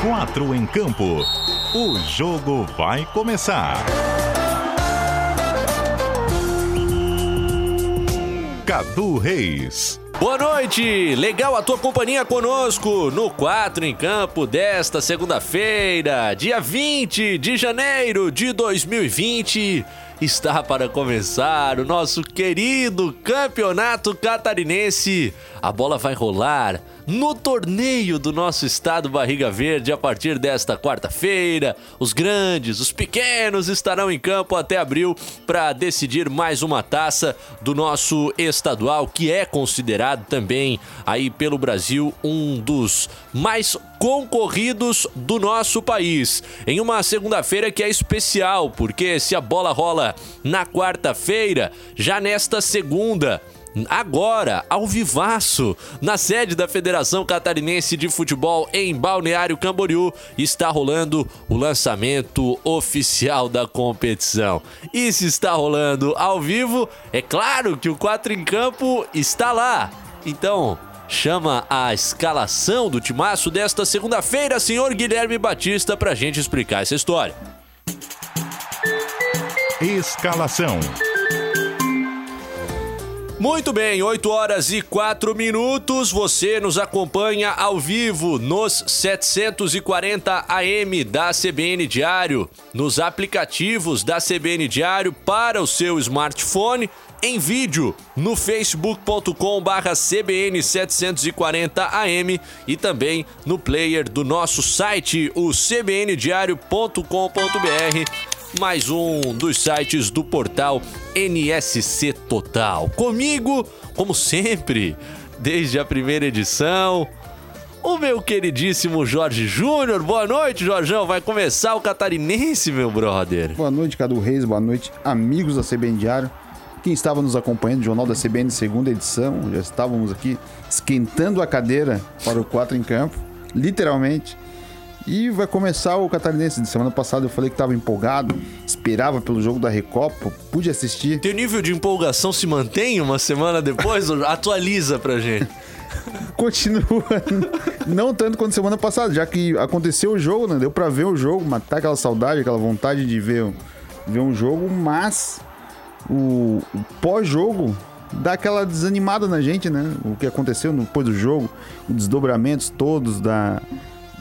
Quatro em campo. O jogo vai começar. Cadu Reis. Boa noite! Legal a tua companhia conosco no 4 em Campo desta segunda-feira, dia 20 de janeiro de 2020. Está para começar o nosso querido Campeonato Catarinense. A bola vai rolar no torneio do nosso estado Barriga Verde a partir desta quarta-feira. Os grandes, os pequenos estarão em campo até abril para decidir mais uma taça do nosso estadual, que é considerado também aí pelo Brasil um dos mais concorridos do nosso país. Em uma segunda-feira que é especial, porque se a bola rola na quarta-feira, já nesta segunda agora, ao vivaço, na sede da Federação Catarinense de Futebol em Balneário Camboriú, está rolando o lançamento oficial da competição. E se está rolando ao vivo, é claro que o 4 em campo está lá. Então, chama a escalação do timaço desta segunda-feira, senhor Guilherme Batista, pra gente explicar essa história. Escalação. Muito bem, 8 horas e 4 minutos. Você nos acompanha ao vivo nos 740 AM da CBN Diário, nos aplicativos da CBN Diário para o seu smartphone, em vídeo no facebook.com/cbn 740 AM e também no player do nosso site, o cbndiario.com.br mais um dos sites do portal NSC Total. Comigo, como sempre, desde a primeira edição, o meu queridíssimo Jorge Júnior. Boa noite, Jorgão. Vai começar o catarinense, meu brother. Boa noite, Cadu Reis. Boa noite, amigos da CBN Diário. Quem estava nos acompanhando, Jornal da CBN, segunda edição, já estávamos aqui esquentando a cadeira para o 4 em campo, literalmente. E vai começar o Catarinense. Semana passada eu falei que estava empolgado, esperava pelo jogo da Recopa, pude assistir. Teu nível de empolgação se mantém uma semana depois? Atualiza pra gente. Continua, não tanto quanto semana passada, já que aconteceu o jogo, né? Deu pra ver o jogo, matar aquela saudade, aquela vontade de ver, ver um jogo, mas o, o pós-jogo dá aquela desanimada na gente, né? O que aconteceu depois do jogo, os desdobramentos todos da,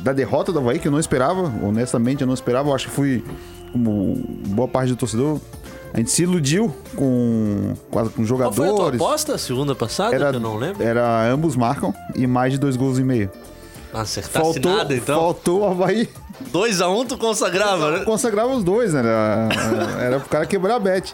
da derrota do Havaí, que eu não esperava, honestamente eu não esperava, eu acho que fui, como boa parte do torcedor, a gente se iludiu com, com, jogadores. Qual foi a tua aposta segunda passada, era, que eu não lembro? Era ambos marcam e mais de dois gols e meio. Acertasse faltou, nada, então? Faltou o Havaí 2x1 um, tu consagrava, né? Consagrava os dois, né? Era, era pro cara quebrar a bet.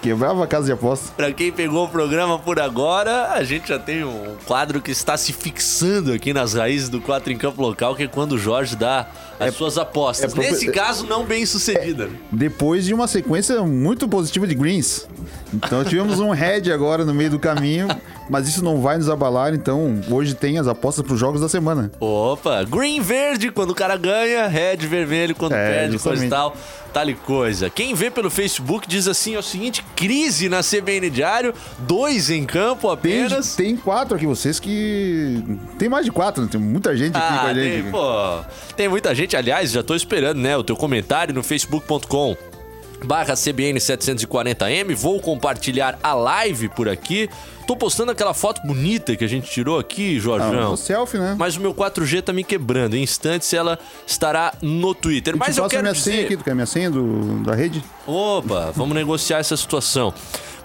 Quebrava a casa de aposta. Pra quem pegou o programa por agora, a gente já tem um quadro que está se fixando aqui nas raízes do 4 em campo local, que é quando o Jorge dá as é, suas apostas. É Nesse caso, não bem sucedida. É, depois de uma sequência muito positiva de greens. Então tivemos um head agora no meio do caminho, mas isso não vai nos abalar, então hoje tem as apostas para os jogos da semana. Opa, green verde quando o cara ganha, red vermelho quando é, perde, justamente. coisa e tal. Tal e coisa. Quem vê pelo Facebook diz assim: é o seguinte, crise na CBN Diário, dois em campo apenas. Tem, tem quatro aqui, vocês que. Tem mais de quatro, né? tem muita gente aqui ah, com a gente. Tem, pô, tem muita gente, aliás, já tô esperando, né? O teu comentário no facebook.com barra CBN 740M. Vou compartilhar a live por aqui. Tô postando aquela foto bonita que a gente tirou aqui, Jorjão. Ah, selfie, né? Mas o meu 4G tá me quebrando. Em instantes ela estará no Twitter. Mas eu quero minha dizer... senha aqui, tu quer minha senha do, da rede? Opa, vamos negociar essa situação.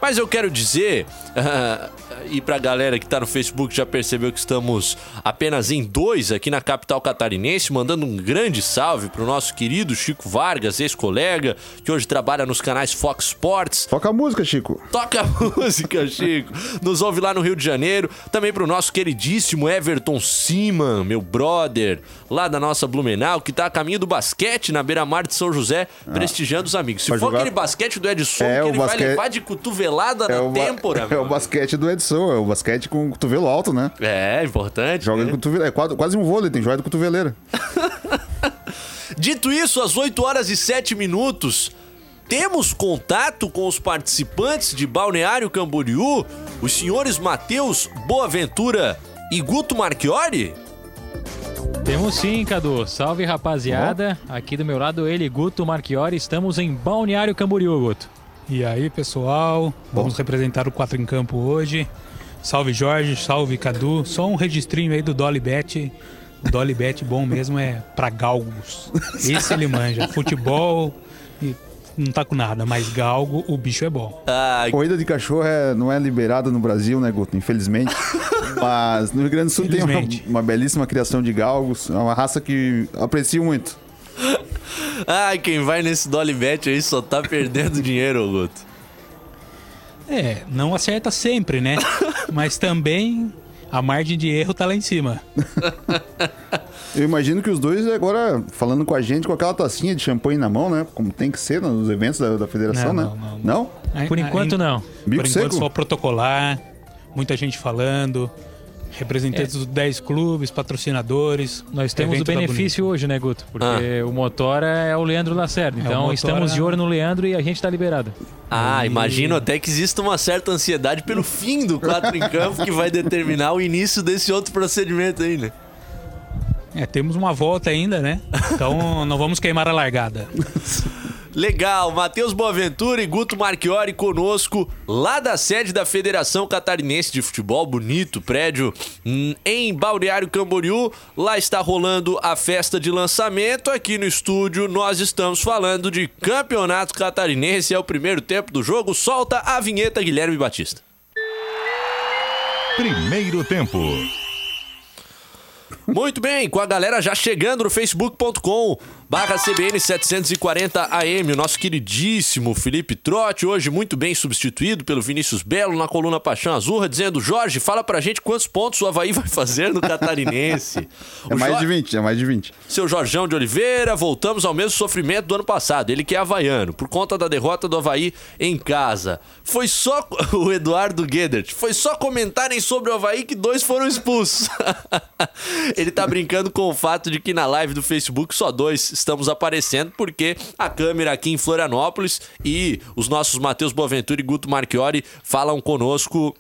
Mas eu quero dizer, uh, e pra galera que tá no Facebook já percebeu que estamos apenas em dois aqui na capital catarinense, mandando um grande salve pro nosso querido Chico Vargas, ex-colega, que hoje trabalha nos canais Fox Sports. Toca a música, Chico. Toca a música, Chico. Nos ouve lá no Rio de Janeiro. Também pro nosso queridíssimo Everton Siman, meu brother, lá da nossa Blumenau, que tá a caminho do basquete na beira-mar de São José, ah. prestigiando os amigos. Se for jogar... aquele basquete do Edson, é, que ele basquete... vai levar de cotovelada é na têmpora. É o basquete do Edson, é o basquete com cotovelo alto, né? É, importante. Joga né? de cotovelo, é quase, quase um vôlei, tem joia de cotoveleira. Dito isso, às 8 horas e 7 minutos, temos contato com os participantes de Balneário Camboriú, os senhores Matheus Boaventura e Guto Marchiori? Temos sim, Cadu. Salve, rapaziada. Aqui do meu lado, ele, Guto Marchiori. Estamos em Balneário Camboriú, Guto. E aí, pessoal? Vamos representar o 4 em campo hoje. Salve, Jorge. Salve, Cadu. Só um registrinho aí do Dolly Bet. O Dolly Bet bom mesmo é pra galgos. Esse ele manja. Futebol e não tá com nada, mas galgo, o bicho é bom. Ai, Corrida de cachorro é- não é liberada no Brasil, né, Guto? Infelizmente. Mas no Rio Grande do Sul tem uma, uma belíssima criação de galgos. É uma raça que aprecio muito. Ai, quem vai nesse Dolly Bet aí só tá perdendo dinheiro, Guto. É, não acerta sempre, né? Mas também a margem de erro tá lá em cima. Eu imagino que os dois agora falando com a gente com aquela tacinha de champanhe na mão, né? Como tem que ser nos eventos da, da federação, Não, né? não, não, Não? Por Ai- enquanto, não. Bico Por seco? enquanto só protocolar, muita gente falando, representantes dos 10 clubes, patrocinadores. Nós temos o da benefício hoje, né, Guto? Porque o Motora é o Leandro Lacerda. É, Então Motora- estamos de olho no Leandro e a gente tá liberado. Ah, imagino até que exista uma certa ansiedade pelo fim do 4 em campo que vai determinar o início desse outro procedimento aí, né? É, temos uma volta ainda, né? Então não vamos queimar a largada. Legal, Matheus Boaventura e Guto Marchiori conosco lá da sede da Federação Catarinense de Futebol, bonito prédio hum, em Balneário Camboriú. Lá está rolando a festa de lançamento. Aqui no estúdio nós estamos falando de Campeonato Catarinense. É o primeiro tempo do jogo. Solta a vinheta, Guilherme Batista. Primeiro tempo. Muito bem, com a galera já chegando no facebook.com barra CBN 740 AM, o nosso queridíssimo Felipe Trotti, hoje muito bem substituído pelo Vinícius Belo na coluna Paixão Azurra, dizendo, Jorge, fala pra gente quantos pontos o Havaí vai fazer no Catarinense. É O mais de 20, é mais de 20. seu Jorjão de Oliveira, voltamos ao mesmo sofrimento do ano passado. Ele que é havaiano, por conta da derrota do Havaí em casa. Foi só o Eduardo Guedert, foi só comentarem sobre o Havaí que dois foram expulsos. Ele tá brincando com o fato de que na live do Facebook só dois estamos aparecendo, porque a câmera aqui em Florianópolis e os nossos Matheus Boaventura e Guto Marchiori falam conosco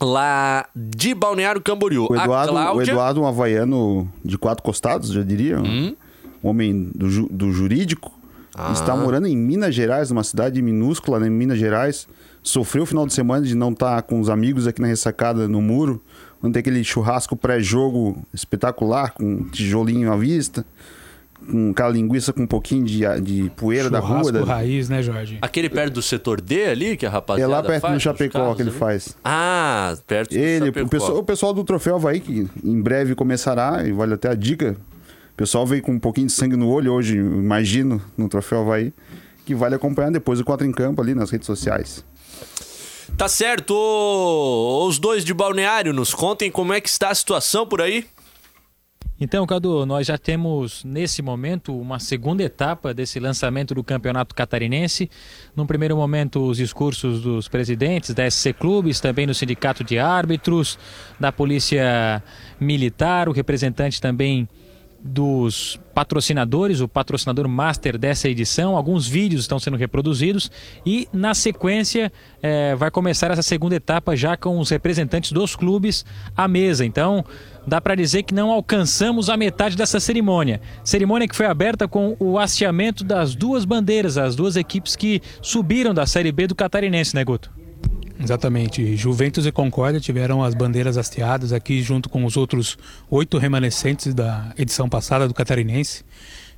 lá de Balneário Camboriú. O Eduardo, Cláudia... o Eduardo um havaiano de quatro costados, já diria. Um homem do, ju- do jurídico. Está morando em Minas Gerais, numa cidade minúscula, né, em Minas Gerais. Sofreu o final de semana de não estar com os amigos aqui na ressacada no muro. Onde tem aquele churrasco pré-jogo espetacular, com tijolinho à vista. Com aquela linguiça com um pouquinho de, de poeira da rua. Churrasco Da... raiz, né, Jorge? Aquele perto do setor D ali, que a É rapaziada lá perto faz, do Chapecó carros que ele ali? faz. Ah, perto do Ele, Chapecó. o pessoal, o pessoal do Troféu Havaí, que em breve começará, e vale até a dica. O pessoal veio com um pouquinho de sangue no olho hoje, imagino, no Troféu Havaí, que vale acompanhar depois o 4 em campo ali nas redes sociais. Tá certo. Os dois de balneário, nos contem como é que está a situação por aí. Então, Cadu, nós já temos nesse momento uma segunda etapa desse lançamento do Campeonato Catarinense. Num primeiro momento, os discursos dos presidentes da SC Clubes, também do Sindicato de Árbitros, da Polícia Militar, o representante também dos patrocinadores, o patrocinador master dessa edição. Alguns vídeos estão sendo reproduzidos e, na sequência, eh, vai começar essa segunda etapa já com os representantes dos clubes à mesa. Então, dá para dizer que não alcançamos a metade dessa cerimônia. Cerimônia que foi aberta com o hasteamento das duas bandeiras, as duas equipes que subiram da Série B do Catarinense, né, Guto? Exatamente. Juventus e Concórdia tiveram as bandeiras hasteadas aqui junto com os outros oito remanescentes da edição passada do Catarinense.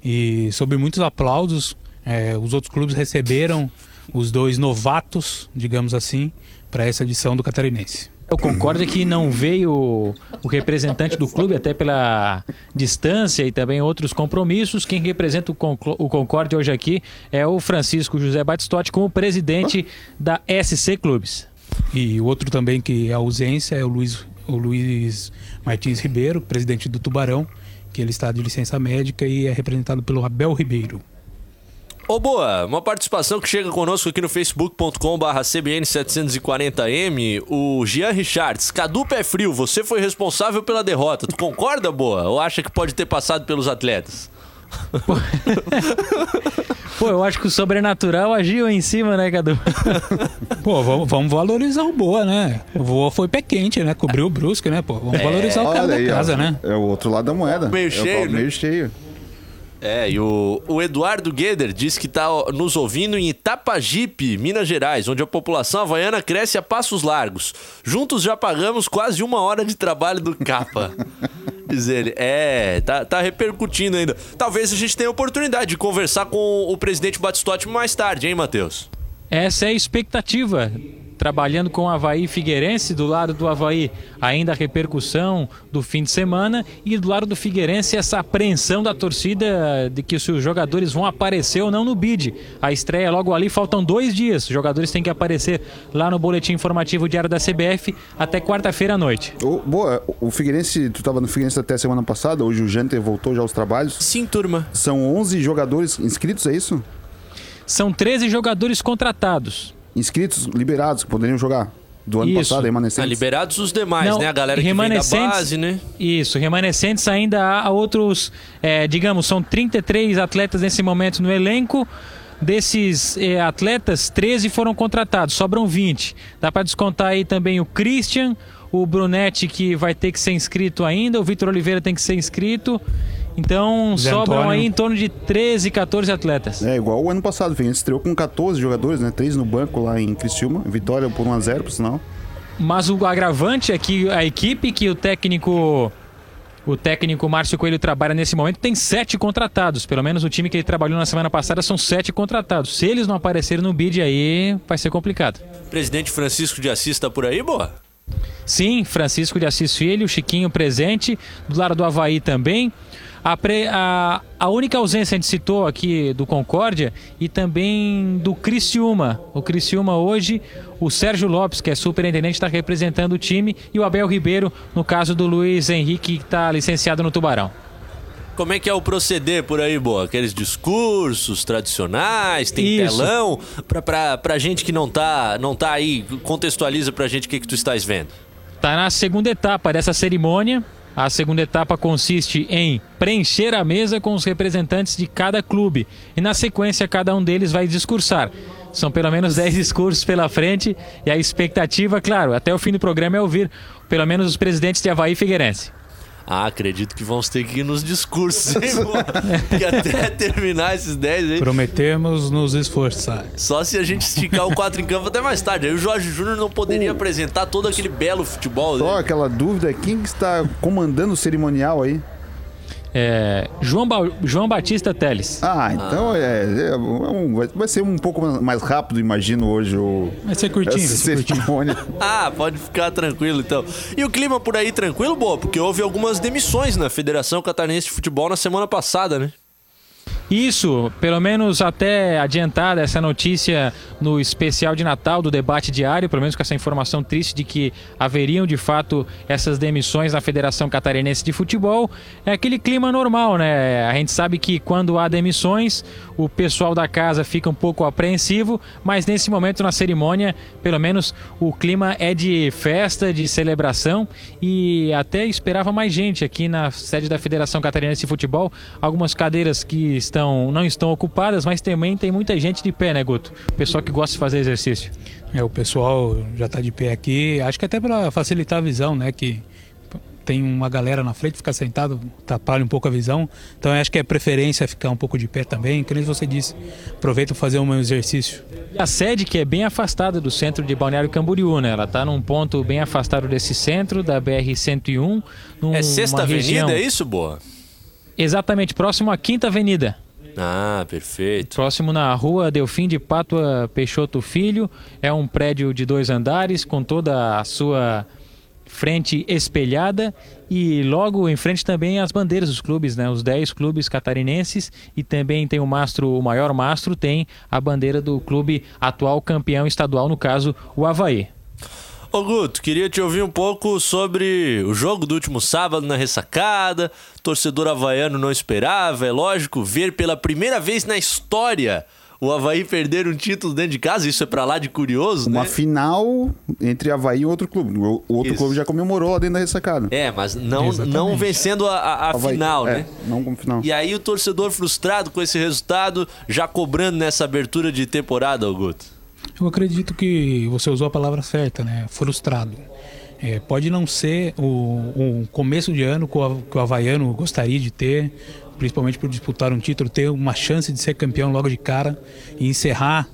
E sob muitos aplausos, eh, os outros clubes receberam os dois novatos, digamos assim, para essa edição do Catarinense. O Concórdia que não veio o representante do clube, até pela distância e também outros compromissos. Quem representa o, Concórdia hoje aqui é o Francisco José Batistotti como presidente da SC Clubes. E outro também que é ausência é o Luiz, o Luiz Martins Ribeiro, presidente do Tubarão, que ele está de licença médica e é representado pelo Abel Ribeiro. Ô, boa, uma participação que chega conosco aqui no facebook.com/barra CBN740M, o Jean Richards. Cadu Pé Frio, você foi responsável pela derrota. Tu concorda, boa? Ou acha que pode ter passado pelos atletas? Pô, eu acho que o sobrenatural agiu em cima, né, Cadu? Pô, vamos, vamos valorizar o Boa, né? O Boa foi pé quente, né? Cobriu o Brusque, né? Pô, vamos valorizar o cara Olha da aí, ó. casa, né? É o outro lado da moeda. Meio É o cheio, né? Meio cheio. É, e o, o Eduardo Gueder diz que tá ó, nos ouvindo em Itapajipe, Minas Gerais, onde a população havaiana cresce a passos largos. Juntos já pagamos quase uma hora de trabalho do capa. Diz ele. É, tá, tá repercutindo ainda. Talvez a gente tenha oportunidade de conversar com o presidente Batistotti mais tarde, hein, Matheus? Essa é a expectativa. Trabalhando com o Havaí Figueirense, do lado do Havaí ainda a repercussão do fim de semana e do lado do Figueirense essa apreensão da torcida de que se os jogadores vão aparecer ou não no bid. A estreia logo ali, faltam dois dias. Os jogadores têm que aparecer lá no boletim informativo diário da CBF até quarta-feira à noite. Ô, boa, o Figueirense, tu tava no Figueirense até semana passada, hoje o Janter voltou já aos trabalhos. Sim, turma. São 11 jogadores inscritos, é isso? São 13 jogadores contratados. Inscritos, liberados, que poderiam jogar. Do ano Isso. passado, Ah, remanescentes. liberados os demais, Não, né? A galera que vem da base, né? Isso, remanescentes ainda há outros, é, digamos, são 33 atletas nesse momento no elenco. Desses é, atletas, 13 foram contratados, sobram 20. Dá para descontar aí também o Christian, o Brunetti que vai ter que ser inscrito ainda, o Vitor Oliveira tem que ser inscrito. Então Zé sobram Antônio. aí em torno de 13, 14 atletas. É, igual o ano passado, Figueirense estreou com 14 jogadores, né? Três no banco lá em Criciúma. Vitória por 1x0, por sinal. Mas o agravante é que a equipe que o técnico o técnico Márcio Coelho trabalha nesse momento tem sete contratados. Pelo menos o time que ele trabalhou na semana passada são sete contratados. Se eles não aparecerem no bid aí vai ser complicado. Presidente Francisco de Assis tá por aí, boa? Sim, Francisco de Assis Filho, Chiquinho presente, do lado do Havaí também. A, pre- a- a única ausência a gente citou aqui do Concórdia e também do Criciúma. O Criciúma hoje, o Sérgio Lopes, que é superintendente, está representando o time, e o Abel Ribeiro, no caso do Luiz Henrique, que está licenciado no Tubarão. Como é que é o proceder por aí, boa? Aqueles discursos tradicionais, tem Isso. telão? Pra, pra, pra gente que não tá, não tá aí, contextualiza pra gente o que, que tu estás vendo. Está na segunda etapa dessa cerimônia. A segunda etapa consiste em preencher a mesa com os representantes de cada clube e, na sequência, cada um deles vai discursar. São pelo menos 10 discursos pela frente e a expectativa, claro, até o fim do programa é ouvir pelo menos os presidentes de Havaí e Figueirense. Ah, acredito que vamos ter que ir nos discursos, hein? Porque até terminar esses 10 aí, Prometemos nos esforçar. só se a gente esticar o 4 em campo até mais tarde. Aí o Jorge Júnior não poderia apresentar todo aquele belo futebol Só dele. aquela dúvida, quem que está comandando o cerimonial aí? É, João, Ba- João Batista Teles. Ah, então é, é um- vai- ser um pouco mais rápido, imagino, hoje o, Vai ser curtinho, vai essa ser curtinho. cerimônia. Ah, pode ficar tranquilo então. E o clima por aí tranquilo, boa? Porque houve algumas demissões na Federação Catarinense de Futebol na semana passada, né? Isso, pelo menos até adiantada essa notícia no especial de Natal do debate diário, pelo menos com essa informação triste de que haveriam de fato essas demissões na Federação Catarinense de Futebol. É aquele clima normal, né? A gente sabe que quando há demissões, o pessoal da casa fica um pouco apreensivo, mas nesse momento na cerimônia, pelo menos o clima é de festa, de celebração e até esperava mais gente aqui na sede da Federação Catarinense de Futebol, algumas cadeiras que estão não estão ocupadas, mas também tem muita gente de pé, né, Guto? Pessoal que gosta de fazer exercício. É, o pessoal já tá de pé aqui, acho que até para facilitar a visão, né? Que tem uma galera na frente, ficar sentado atrapalha um pouco a visão. Então eu acho que é preferência ficar um pouco de pé também, que nem você disse. Aproveita para fazer um exercício. A sede que é bem afastada do centro de Balneário Camboriú, né? Ela está num ponto bem afastado desse centro, da BR-101. num- É Sexta região- Avenida, é isso, boa? Exatamente, próximo à Quinta Avenida. Ah, perfeito. Próximo na rua Delfim de Pátua Peixoto Filho. É um prédio de dois andares com toda a sua frente espelhada e logo em frente também as bandeiras dos clubes, né? Os 10 clubes catarinenses e também tem o mastro, o maior mastro tem a bandeira do clube atual campeão estadual, no caso, o Havaí. Ô Guto, queria te ouvir um pouco sobre o jogo do último sábado na ressacada. Torcedor havaiano não esperava, é lógico, ver pela primeira vez na história o Havaí perder um título dentro de casa, isso é pra lá de curioso, Uma né? final entre Havaí e outro clube. O outro Isso. clube já comemorou lá dentro da ressacada. É, mas não, Exatamente. não vencendo a, a- final, é, né? Não como final. E aí o torcedor frustrado com esse resultado, já cobrando nessa abertura de temporada, Augusto. Eu acredito que você usou a palavra certa, né? Frustrado. É, pode não ser o, o começo de ano que o, Havaiano gostaria de ter, principalmente por disputar um título, ter uma chance de ser campeão logo de cara e encerrar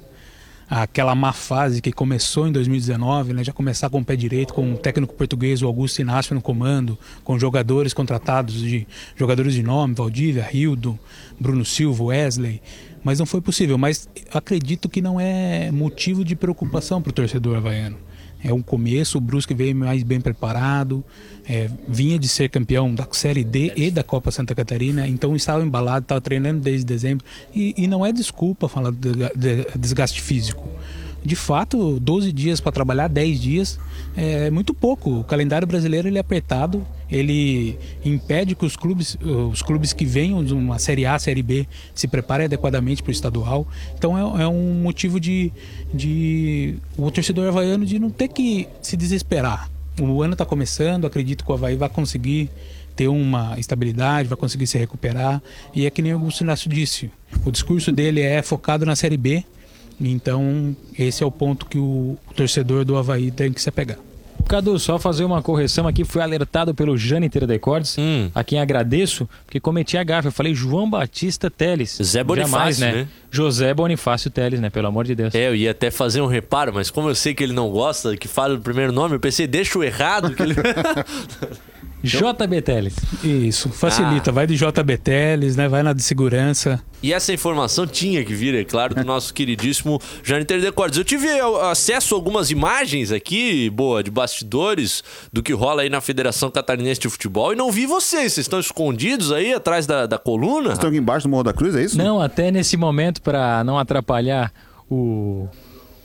aquela má fase que começou em 2019, né? já começar com o pé direito, com o técnico português, o Augusto Inácio no comando, com jogadores contratados de jogadores de nome, Valdívia, Rildo, Bruno Silva, Wesley, mas não foi possível. Mas acredito que não é motivo de preocupação para o torcedor havaiano. É um começo, o Brusque veio mais bem preparado, é, vinha de ser campeão da Série D e da Copa Santa Catarina, então estava embalado, estava treinando desde dezembro. E, e não é desculpa falar de, de desgaste físico. De fato, 12 dias para trabalhar, 10 dias é muito pouco. O calendário brasileiro ele é apertado, ele impede que os clubes, os clubes que venham de uma Série A, Série B, se preparem adequadamente para o estadual. Então é, é um motivo de, de o torcedor havaiano de não ter que se desesperar. O ano está começando, acredito que o Havaí vai conseguir ter uma estabilidade, vai conseguir se recuperar. E é que nem o Augusto Inácio disse, o discurso dele é focado na Série B, então, esse é o ponto que o, torcedor do Havaí tem que se apegar. Cadu, só fazer uma correção aqui, fui alertado pelo Jâniter Decordes, Hum. a quem agradeço, porque cometi a gafe. Eu falei João Batista Teles. Zé Bonifácio, Jamais, né? né? José Bonifácio Teles, né? Pelo amor de Deus. É, eu ia até fazer um reparo, mas como eu sei que ele não gosta que fale o primeiro nome, eu pensei, deixa o errado que ele. JB Teles. Isso, facilita. Vai de JB Teles, né? Vai na de segurança. E essa informação tinha que vir, é claro, do nosso queridíssimo Jâniter Decordes. Eu tive acesso a algumas imagens aqui, boa, de bastidores, do que rola aí na Federação Catarinense de Futebol e não vi vocês. Vocês estão escondidos aí atrás da, da coluna? Vocês estão aqui embaixo do Morro da Cruz, é isso? Não, até nesse momento, para não atrapalhar o,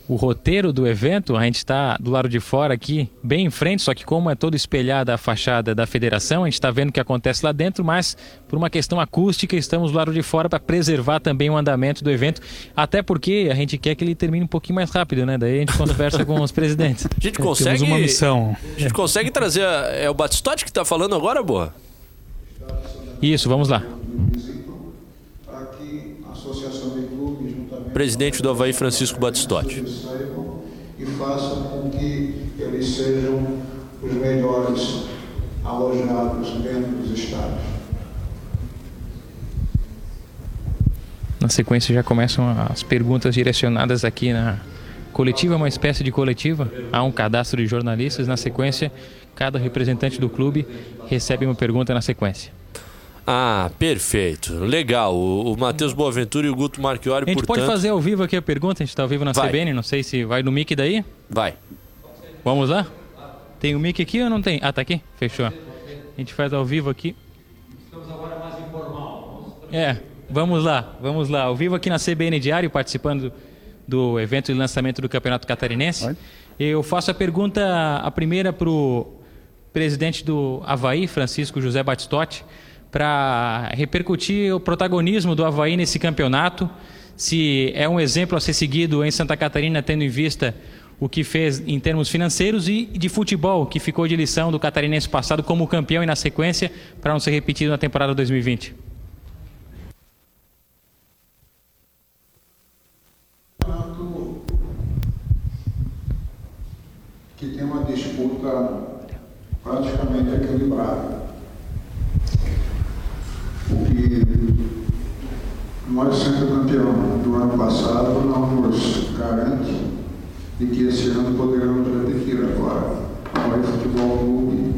o roteiro do evento, a gente está do lado de fora aqui, bem em frente, só que como é todo espelhada a fachada da federação, a gente está vendo o que acontece lá dentro, mas por uma questão acústica, estamos do lado de fora para preservar também o andamento do evento, até porque a gente quer que ele termine um pouquinho mais rápido, né? Daí a gente conversa com os presidentes. A gente Temos consegue. uma missão. A gente consegue trazer. a- É o Batistotti que tá falando agora, boa? Isso, vamos lá. para que a Associação de Clubes, juntamente Presidente do Havaí, Francisco Batistotti. eles saibam e façam com que eles sejam os melhores alojados dentro dos estádios. Na sequência já começam as perguntas direcionadas aqui na coletiva, uma espécie de coletiva. Há um cadastro de jornalistas. Na sequência, cada representante do clube recebe uma pergunta na sequência. Ah, perfeito. Legal. O, o Matheus Boaventura e o Guto Marchiori, A gente portanto. pode fazer ao vivo aqui a pergunta, a gente está ao vivo na Vai. CBN, não sei se vai no mic daí. Vai. Vamos lá? Tem o mic aqui ou não tem? Ah, tá aqui? Fechou. A gente faz ao vivo aqui. Estamos agora mais informal. É, vamos lá, vamos lá. Ao vivo aqui na CBN Diário, participando do evento de lançamento do Campeonato Catarinense. Eu faço a pergunta, a primeira para o presidente do Havaí, Francisco José Batistotti, para repercutir o protagonismo do Havaí nesse campeonato, se é um exemplo a ser seguido em Santa Catarina, tendo em vista o que fez em termos financeiros e de futebol, que ficou de lição do catarinense passado como campeão e na sequência, para não ser repetido na temporada 2020. que tem uma disputa praticamente equilibrada. O que nós sendo campeão do ano passado não nos garante de que esse ano poderemos repetir agora. O Havaí Futebol Clube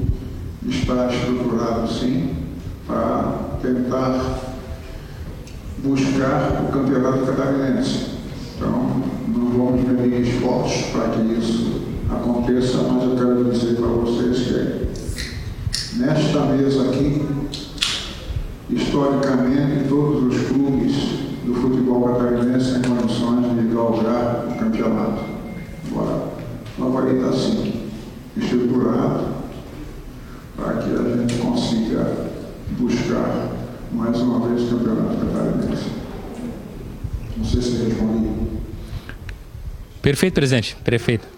está estruturado sim para tentar buscar o campeonato catarinense. Então, não vamos medir esforços para que isso aconteça, mas eu quero dizer para vocês que nesta mesa aqui, historicamente, todos os clubes do futebol catarinense têm condições de galgar o campeonato. Agora, Havaí está assim, estruturado para que a gente consiga buscar mais uma vez o campeonato catarinense. Não sei se respondi. Perfeito, presidente. Perfeito.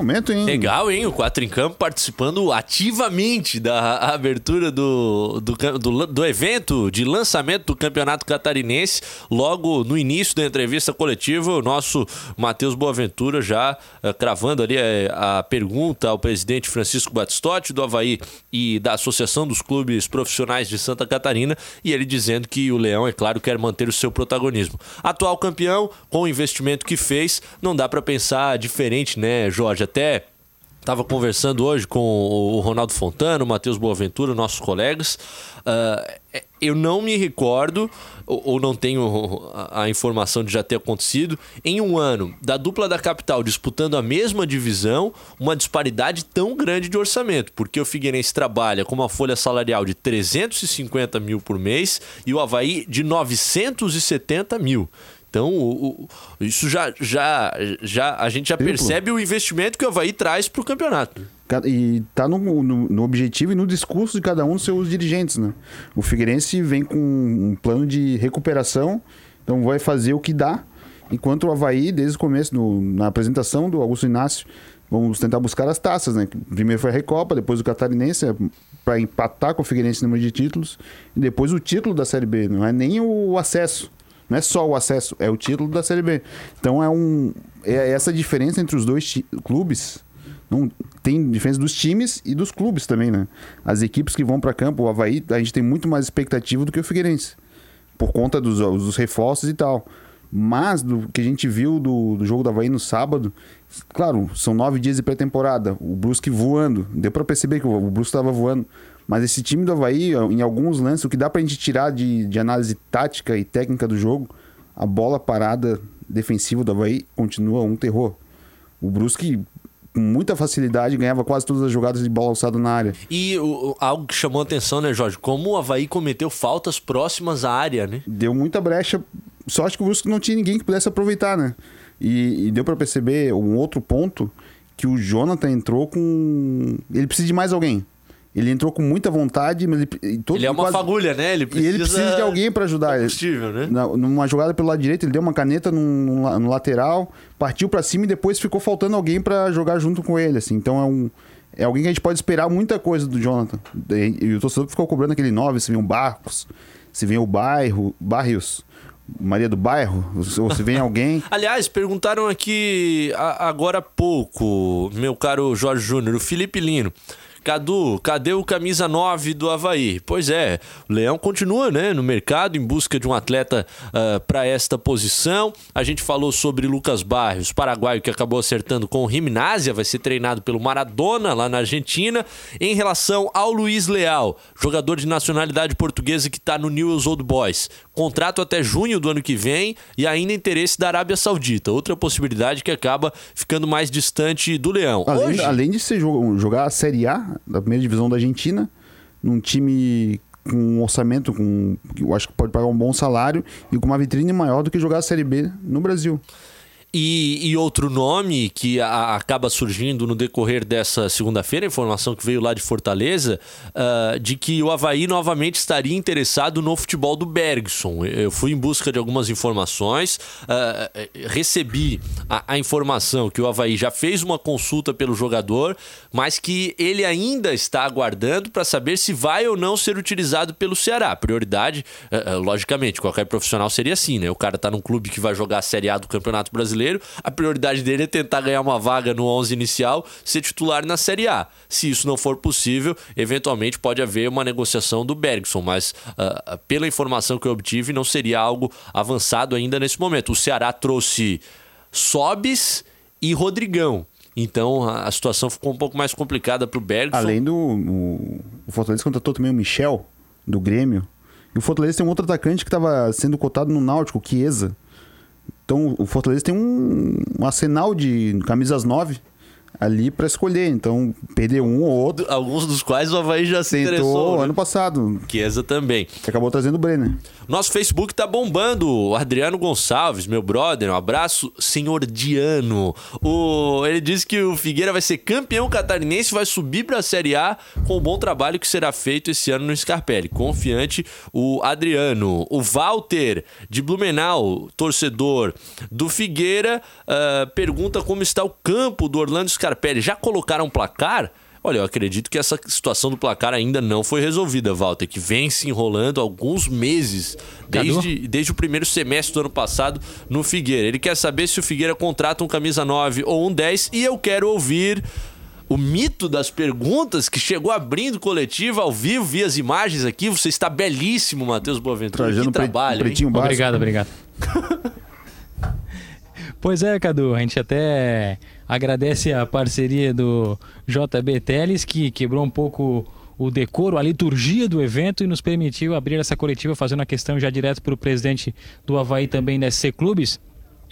Momento, hein? Legal, hein? O Quatro em Campo participando ativamente da abertura do, do, do, do, evento de lançamento do Campeonato Catarinense. Logo no início da entrevista coletiva, o nosso Matheus Boaventura já uh, cravando ali a, eh, a, pergunta ao presidente Francisco Batistotti do Havaí e da Associação dos Clubes Profissionais de Santa Catarina e ele dizendo que o Leão, é claro, quer manter o seu protagonismo. Atual campeão, com o investimento que fez, não dá para pensar diferente, né, Jorge? Até estava conversando hoje com o Ronaldo Fontana, o Matheus Boaventura, nossos colegas. Uh, eu não me recordo, ou, não tenho a, a, informação de já ter acontecido, em um ano da dupla da capital disputando a mesma divisão, uma disparidade tão grande de orçamento, porque o Figueirense trabalha com uma folha salarial de 350 mil por mês e o Havaí de 970 mil. Então, o, o, isso já, já, já a gente já Triplo. percebe o investimento que o Havaí traz para o campeonato. E tá no, no, no, objetivo e no discurso de cada um dos seus dirigentes, né? O Figueirense vem com um plano de recuperação, então vai fazer o que dá, enquanto o Havaí, desde o começo, no, na apresentação do Augusto Inácio, vamos tentar buscar as taças, né? Primeiro foi a Recopa, depois o Catarinense, é para empatar com o Figueirense no número de títulos, e depois o título da Série B, não é nem o acesso. Não é só o acesso, é o título da Série B. Então é um. É essa diferença entre os dois clubes. Não, tem diferença dos times e dos clubes também, né? As equipes que vão para campo, o Havaí, a gente tem muito mais expectativa do que o Figueirense. Por conta dos, dos reforços e tal. Mas do que a gente viu do, do jogo do Havaí no sábado, claro, são nove dias de pré-temporada. O Brusque voando. Deu para perceber que o Brusque estava voando. Mas esse time do Havaí, em alguns lances, o que dá pra gente tirar de, de análise tática e técnica do jogo, a bola parada defensiva do Havaí continua um terror. O Brusque, com muita facilidade, ganhava quase todas as jogadas de bola alçada na área. E o, algo que chamou a atenção, né, Jorge? Como o Havaí cometeu faltas próximas à área, né? Deu muita brecha. Só acho que o Brusque não tinha ninguém que pudesse aproveitar, né? E, e deu para perceber um outro ponto que o Jonathan entrou com. Ele precisa de mais alguém. Ele entrou com muita vontade, mas ele, todo, ele é uma quase... fagulha, né? Ele precisa... E ele precisa de alguém para ajudar combustível, né? Na, numa jogada pelo lado direito, ele deu uma caneta no, no lateral, partiu para cima e depois ficou faltando alguém para jogar junto com ele, assim. Então é um é alguém que a gente pode esperar muita coisa do Jonathan. E, o torcedor ficou cobrando aquele 9, se vem o Barcos, se vem o Bairro, Barrios, Maria do Bairro, ou se vem alguém. Aliás, perguntaram aqui agora há pouco, meu caro Jorge Júnior, o Felipe Lino. Cadu, cadê o camisa 9 do Havaí? Pois é, o Leão continua né, no mercado em busca de um atleta uh, ah, para esta posição. A gente falou sobre Lucas Barrios, paraguaio que acabou acertando com o Gimnasia, vai ser treinado pelo Maradona lá na Argentina. Em relação ao Luiz Leal, jogador de nacionalidade portuguesa que está no Newell's Old Boys, contrato até junho do ano que vem e ainda interesse da Arábia Saudita. Outra possibilidade que acaba ficando mais distante do Leão. Além, Hoje... além de ser jogar a Série A, da primeira divisão da Argentina, num time com um orçamento, com, eu acho que pode pagar um bom salário e com uma vitrine maior do que jogar a Série B no Brasil. E, e, outro nome que a, acaba surgindo no decorrer dessa segunda-feira, informação que veio lá de Fortaleza, uh, de que o Havaí novamente estaria interessado no futebol do Bergson. Eu fui em busca de algumas informações, uh, recebi a, a, informação que o Havaí já fez uma consulta pelo jogador, mas que ele ainda está aguardando para saber se vai ou não ser utilizado pelo Ceará. Prioridade, uh, logicamente, qualquer profissional seria assim, né? O cara está num clube que vai jogar a Série A do Campeonato Brasileiro brasileiro, a prioridade dele é tentar ganhar uma vaga no 11 inicial, ser titular na Série A. Se isso não for possível, eventualmente pode haver uma negociação do Bergson, mas uh, pela informação que eu obtive, não seria algo avançado ainda nesse momento. O Ceará trouxe Sobis e Rodrigão. Então a situação ficou um pouco mais complicada para o Bergson. Além do. O, o Fortaleza contratou também o Michel, do Grêmio. E o Fortaleza tem um outro atacante que estava sendo cotado no Náutico, Chiesa. Então o Fortaleza tem um, um arsenal de camisas 9 ali pra escolher. Então, perder um ou outro. Alguns dos quais o Havaí já se Tentou interessou. né? ano passado. Chiesa também. Que acabou trazendo o Brenner. Nosso Facebook tá bombando. O Adriano Gonçalves, meu brother, um abraço, senhor Diano. O... Ele disse que o Figueira vai ser campeão catarinense e vai subir pra Série A com o bom trabalho que será feito esse ano no Scarpelli. Confiante o Adriano. O Walter, de Blumenau, torcedor do Figueira, ah, pergunta como está o campo do Orlando Scarpelli. Já colocaram um placar? Olha, eu acredito que essa situação do placar ainda não foi resolvida, Walter, que vem se enrolando há alguns meses, desde, desde o primeiro semestre do ano passado no Figueira. Ele quer saber se o Figueira contrata um camisa 9 ou um 10 e eu quero ouvir o mito das perguntas que chegou abrindo coletiva ao vivo, via as imagens aqui. Você está belíssimo, Matheus Boaventura. Trajando que pre- trabalho, um hein? pretinho básico. Obrigado, obrigado. pois é, Cadu, a gente até agradece a parceria do JB Teles, que quebrou um pouco o decoro, a liturgia do evento e nos permitiu abrir essa coletiva fazendo a questão já direto para o presidente do Havaí também da SC Clubes.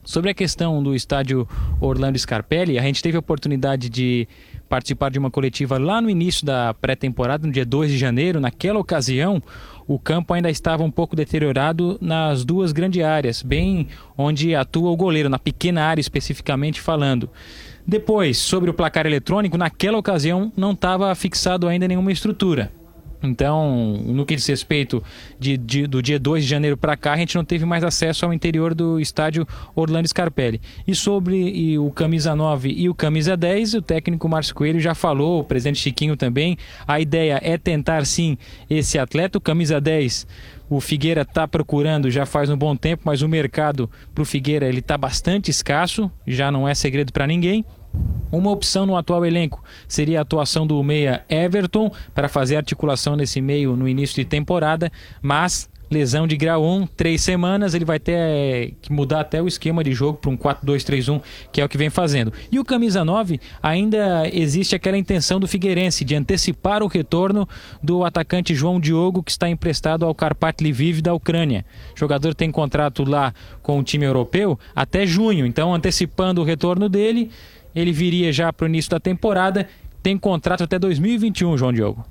Sobre a questão do estádio Orlando Scarpelli, a gente teve a oportunidade de participar de uma coletiva lá no início da pré-temporada, no dia 2 de janeiro. Naquela ocasião, o campo ainda estava um pouco deteriorado nas duas grandes áreas, bem onde atua o goleiro, na pequena área especificamente falando. Depois, sobre o placar eletrônico, naquela ocasião não estava fixado ainda nenhuma estrutura. Então, no que diz respeito de, de- do dia 2 de janeiro para cá, a gente não teve mais acesso ao interior do estádio Orlando Scarpelli. E sobre e o camisa 9 e o camisa 10, o técnico Márcio Coelho já falou, o presidente Chiquinho também. A ideia é tentar sim esse atleta, o camisa 10. O Figueira está procurando já faz um bom tempo, mas o mercado para o Figueira ele está bastante escasso, já não é segredo para ninguém. Uma opção no atual elenco seria a atuação do meia Everton para fazer articulação nesse meio no início de temporada, mas lesão de grau 1, três semanas, ele vai ter eh, que mudar até o esquema de jogo para um 4-2-3-1, que é o que vem fazendo. E o camisa 9, ainda existe aquela intenção do Figueirense de antecipar o retorno do atacante João Diogo, que está emprestado ao Karpat Lviv da Ucrânia. O jogador tem contrato lá com o time europeu até junho, então antecipando o retorno dele, ele viria já para o início da temporada. Tem contrato até 2021, João Diogo.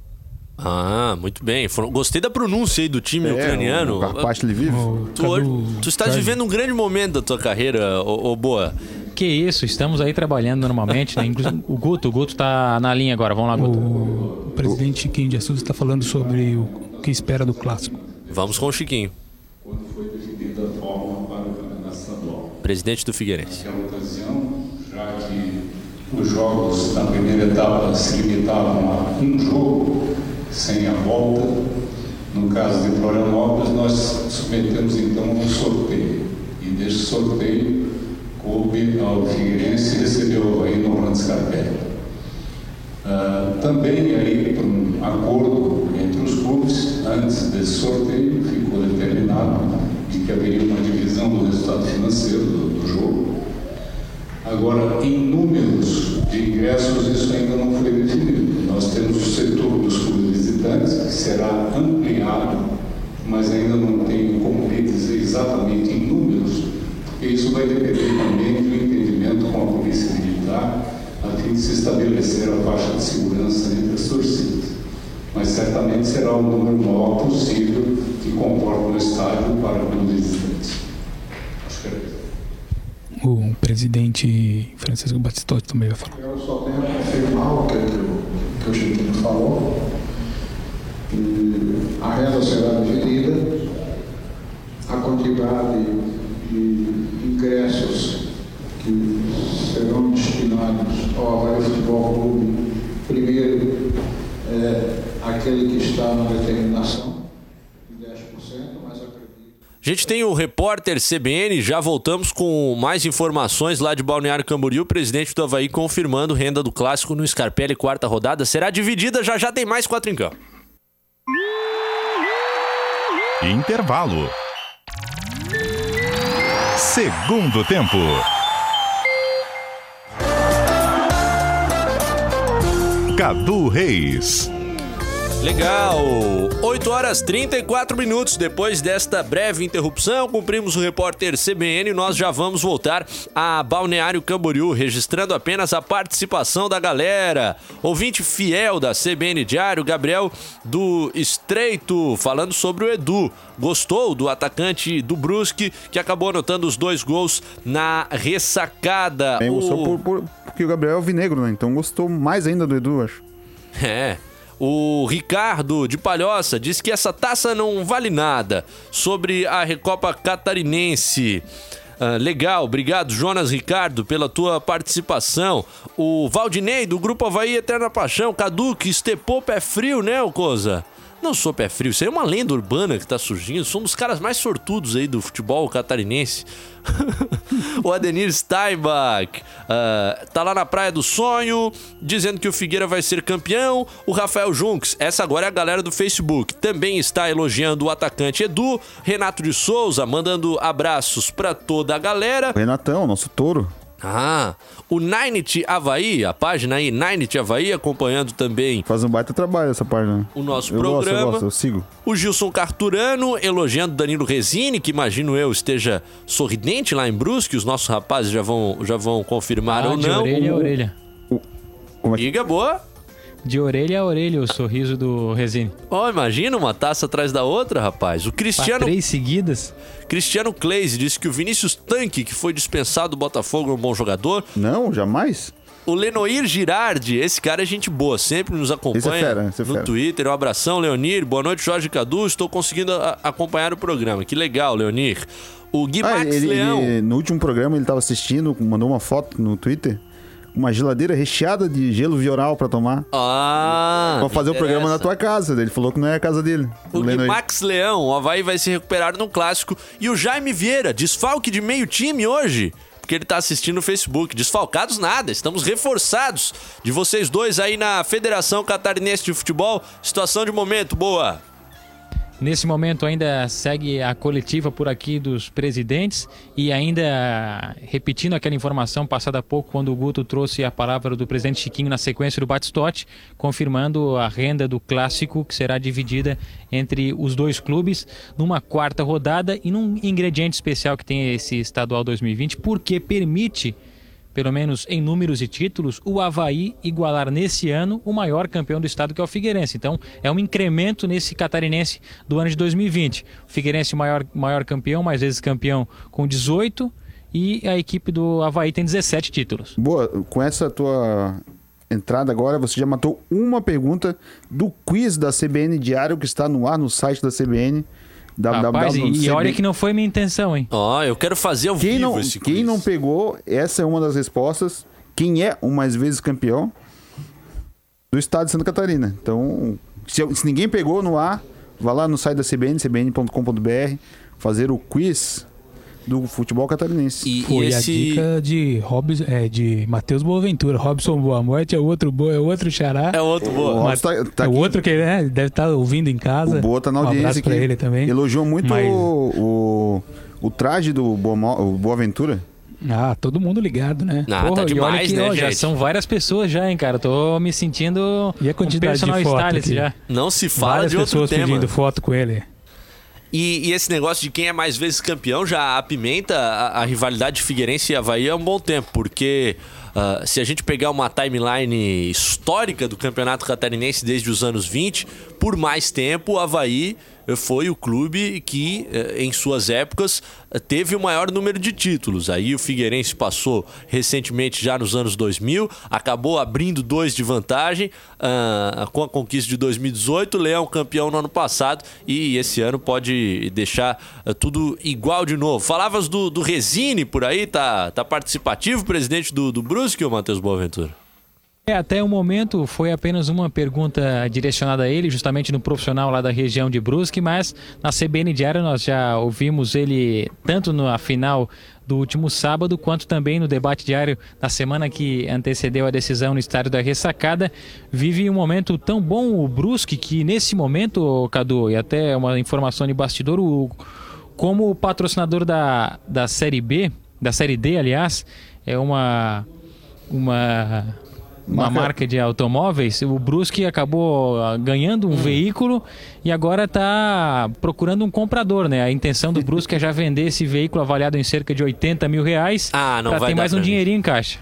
Ah, muito bem. Gostei da pronúncia aí do time ucraniano. É, O Karpat Lviv. O Tu, hoje- Cadu tu estás vivendo um grande momento da tua carreira, ô, ô Boa. Que isso, estamos aí trabalhando normalmente. Né? Inclusive, o Guto, o Guto tá na linha agora. Vamos lá, Guto. O presidente Chiquinho de Assis está falando sobre o que espera do clássico. Vamos com o Chiquinho, quando foi definida a forma para o campeonato estadual. presidente do Figueirense. Naquela ocasião, já que os jogos na primeira etapa se limitavam a um jogo, sem a volta, no caso de Florianópolis, nós submetemos então um sorteio. E desse sorteio, coube ao Figueirense recebeu o Havaí no Orlando Scarpelli. Ah, também aí, por um acordo entre os clubes, antes desse sorteio, ficou determinado de que haveria uma divisão do resultado financeiro do, do jogo. Agora, em números de ingressos, isso ainda não foi definido. Nós temos o setor dos clubes visitantes, que será ampliado, mas ainda não tenho como lhe dizer exatamente em números, porque isso vai depender também do entendimento com a Polícia Militar, a fim de se estabelecer a faixa de segurança entre as torcidas. Mas certamente será o número maior possível que comporta o estádio para os visitantes. Acho que era isso. O presidente Francisco Batistotti também vai falar. Eu só tenho a confirmar o que, que, o- que Chiquinho falou. E a renda será dividida, a quantidade de ingressos que serão destinados ao Havaí Futebol Clube, primeiro é aquele que está na determinação, de 10%, mas acredito. A gente tem o repórter CBN, já voltamos com mais informações lá de Balneário Camboriú. Presidente do Havaí confirmando renda do clássico no Scarpelli, quarta rodada. Será dividida, já já tem mais quatro em campo. Intervalo. Segundo tempo. Cadu Reis. Legal! 8 horas 34 minutos depois desta breve interrupção, cumprimos o repórter CBN e nós já vamos voltar a Balneário Camboriú, registrando apenas a participação da galera. Ouvinte fiel da CBN Diário, Gabriel do Estreito, falando sobre o Edu. Gostou do atacante do Brusque, que acabou anotando os dois gols na ressacada. Bem, gostou O- por, por- porque o Gabriel é alvinegro, né? Então gostou mais ainda do Edu, acho. É. O Ricardo de Palhoça diz que essa taça não vale nada. Sobre a Recopa Catarinense. Ah, legal, obrigado Jonas Ricardo pela tua participação. O Valdinei do Grupo Havaí Eterna Paixão, Cadu que estepou pé frio, né, Coisa? Não sou pé frio, isso aí é uma lenda urbana que tá surgindo. Sou um dos caras mais sortudos aí do futebol catarinense. o Adenir Steinbach ah, tá lá na Praia do Sonho, dizendo que o Figueira vai ser campeão. O Rafael Junks, essa agora é a galera do Facebook, também está elogiando o atacante Edu. Renato de Souza mandando abraços pra toda a galera. Renatão, nosso touro. Ah, o Ninety Havaí, a página aí, Ninety Havaí, acompanhando também Faz um baita trabalho essa página. o nosso Eu gosto, programa. eu gosto, eu sigo. O Gilson Carturano elogiando Danilo Resini, que imagino eu esteja sorridente lá em Brusque. Os nossos rapazes já vão, já vão confirmar Ah, ou de não. orelha a orelha. Como é que... Diga boa. De orelha a orelha o sorriso do Resine. Ó, imagina uma taça atrás da outra, rapaz. O Pra Cristiano, três seguidas. Cristiano Kleise disse que o Vinícius Tanque, que foi dispensado do Botafogo, é um bom jogador. Não, jamais. O Lenoir Girardi, esse cara é gente boa, sempre nos acompanha Esse é fera, esse é no. Twitter. Um abração, Leonir. Boa noite, Jorge Cadu. Estou conseguindo acompanhar o programa. Que legal, Leonir. O Gui Ah, Max ele, Leão. ele- no último programa ele tava assistindo, mandou uma foto no Twitter. Uma geladeira recheada de gelo vioral pra tomar. Ah, pra fazer o programa na tua casa. Ele falou que não é a casa dele. O Lendo aí. Max Leão, o Havaí vai se recuperar no clássico. E o Jaime Vieira, desfalque de meio time hoje. Porque ele tá assistindo no Facebook. Desfalcados nada, estamos reforçados de vocês dois aí na Federação Catarinense de Futebol. Situação de momento, boa. Nesse momento ainda segue a coletiva por aqui dos presidentes e ainda repetindo aquela informação passada há pouco quando o Guto trouxe a palavra do presidente Chiquinho na sequência do Batistote, confirmando a renda do clássico que será dividida entre os dois clubes numa quarta rodada e num ingrediente especial que tem esse estadual 2020, porque permite pelo menos em números e títulos, o Havaí igualar nesse ano o maior campeão do estado, que é o Figueirense. Então, é um incremento nesse catarinense do ano de 2020. O Figueirense, maior, maior campeão, mais vezes campeão, com 18, e a equipe do Havaí tem 17 títulos. Boa, com essa tua entrada agora, você já matou uma pergunta do quiz da CBN Diário que está no ar no site da CBN. Rapaz, e, e olha que não foi minha intenção, hein? Ó, eu quero fazer ao Quem vivo não, esse quem quiz. não pegou, essa é uma das respostas. Quem é o mais vezes campeão do estado de Santa Catarina. Então, se, se ninguém pegou no ar, vá lá no site da CBN, cbn.com.br, fazer o quiz do futebol catarinense. E, e Foi a esse... dica de, Robs, é, de Matheus Boaventura. Robson Boa Morte é outro, boa, é outro xará. É outro O boa. Robson tá- tá é o aqui. outro que né, deve estar ouvindo em casa. O Boa tá na Um audiência abraço aqui. pra ele também. Elogiou muito Mas- o, o, o traje do Boa, o Boaventura. Ah, todo mundo ligado, né? Ah, tá Porra, e olha demais, que, né, ó, já gente? são várias pessoas já, hein, cara? Tô me sentindo E a um quantidade de personal foto stylist aqui? já. Não se fala Várias de outro pessoas tema. pedindo foto com ele. E, e esse negócio de quem é mais vezes campeão já apimenta a, a rivalidade de Figueirense e Havaí há um bom tempo, porque ah, se a gente pegar uma timeline histórica do campeonato catarinense desde os anos 20, por mais tempo o Havaí eh, foi o clube que, eh, em suas épocas, eh, teve o maior número de títulos. Aí o Figueirense passou recentemente, já nos anos 2000, acabou abrindo dois de vantagem ah, com a conquista de 2018. O Leão campeão no ano passado e esse ano pode deixar tudo igual de novo. Falavas do, do Resine por aí, tá, tá participativo, presidente do, do Brusque, o Matheus Boaventura? É, até o momento foi apenas uma pergunta direcionada a ele, justamente no profissional lá da região de Brusque, mas na CBN Diário nós já ouvimos ele tanto na final do último sábado, quanto também no debate diário da semana que antecedeu a decisão no estádio da Ressacada. Vive um momento tão bom o Brusque que nesse momento, Cadu, e até uma informação de bastidor, o, como patrocinador da, da Série B, da Série D, aliás, é uma uma uma Marca- marca de automóveis, o Brusque acabou ah, ganhando um Hum. veículo e agora está procurando um comprador, né? A intenção do Brusque é já vender esse veículo avaliado em cerca de 80 mil reais Ah, vai ter mais um mim. dinheirinho em caixa.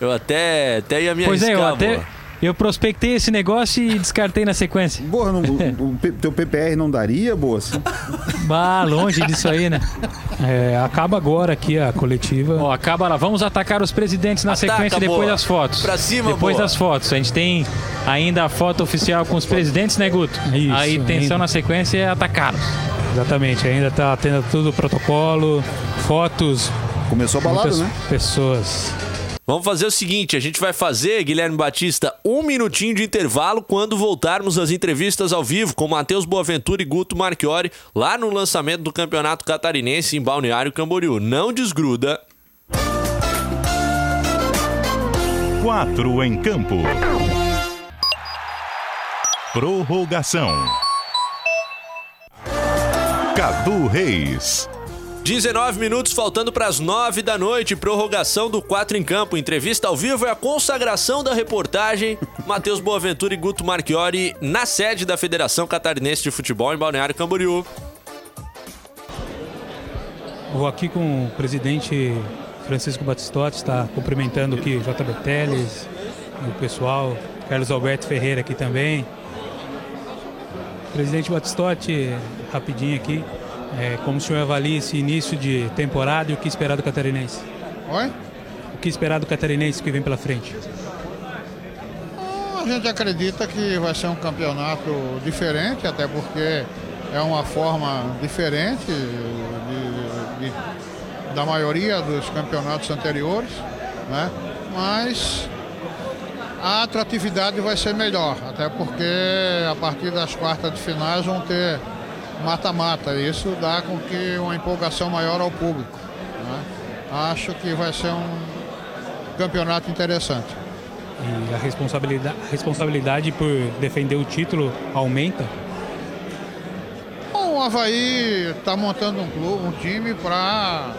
Eu até, até ia me Pois é, eu arriscar, até boa. Eu prospectei esse negócio e descartei na sequência. Porra, não- o, teu PPR não daria, boa? assim? Bah, longe disso aí, né? É, acaba agora aqui a coletiva. Ó, acaba lá. Vamos atacar os presidentes na Ataca, sequência depois boa. das fotos. Pra cima, Depois boa. das fotos. A gente tem ainda a foto oficial com os presidentes, né, Guto? Isso, a intenção ainda. na sequência é atacá-los. Exatamente, ainda tá tendo todo o protocolo, fotos, Começou a balada, né? pessoas. Vamos fazer o seguinte, a gente vai fazer, Guilherme Batista, um minutinho de intervalo quando voltarmos às entrevistas ao vivo com Matheus Boaventura e Guto Marchiori lá no lançamento do Campeonato Catarinense em Balneário Camboriú. Não desgruda. Quatro em campo. Prorrogação. Cadu Reis. 19 minutos faltando para as 9 da noite, prorrogação do 4 em campo. Entrevista ao vivo é a consagração da reportagem. Matheus Boaventura e Guto Marchiori na sede da Federação Catarinense de Futebol em Balneário Camboriú. Vou aqui com o presidente Francisco Batistotti, está cumprimentando aqui o JB Teles, o pessoal, Carlos Alberto Ferreira aqui também. Presidente Batistotti, rapidinho aqui, é, como o senhor avalia esse início de temporada e o que esperar do Catarinense? Oi? O que esperar do Catarinense que vem pela frente? A gente acredita que vai ser um campeonato diferente, até porque é uma forma diferente de- de- da maioria dos campeonatos anteriores, né? mas a atratividade vai ser melhor, até porque a partir das quartas de finais vão ter mata-mata. Isso dá com que uma empolgação maior ao público. né? Acho que vai ser um campeonato interessante. E a responsabilidade, a responsabilidade por defender o título aumenta? Bom, o Havaí está montando um clube, um time para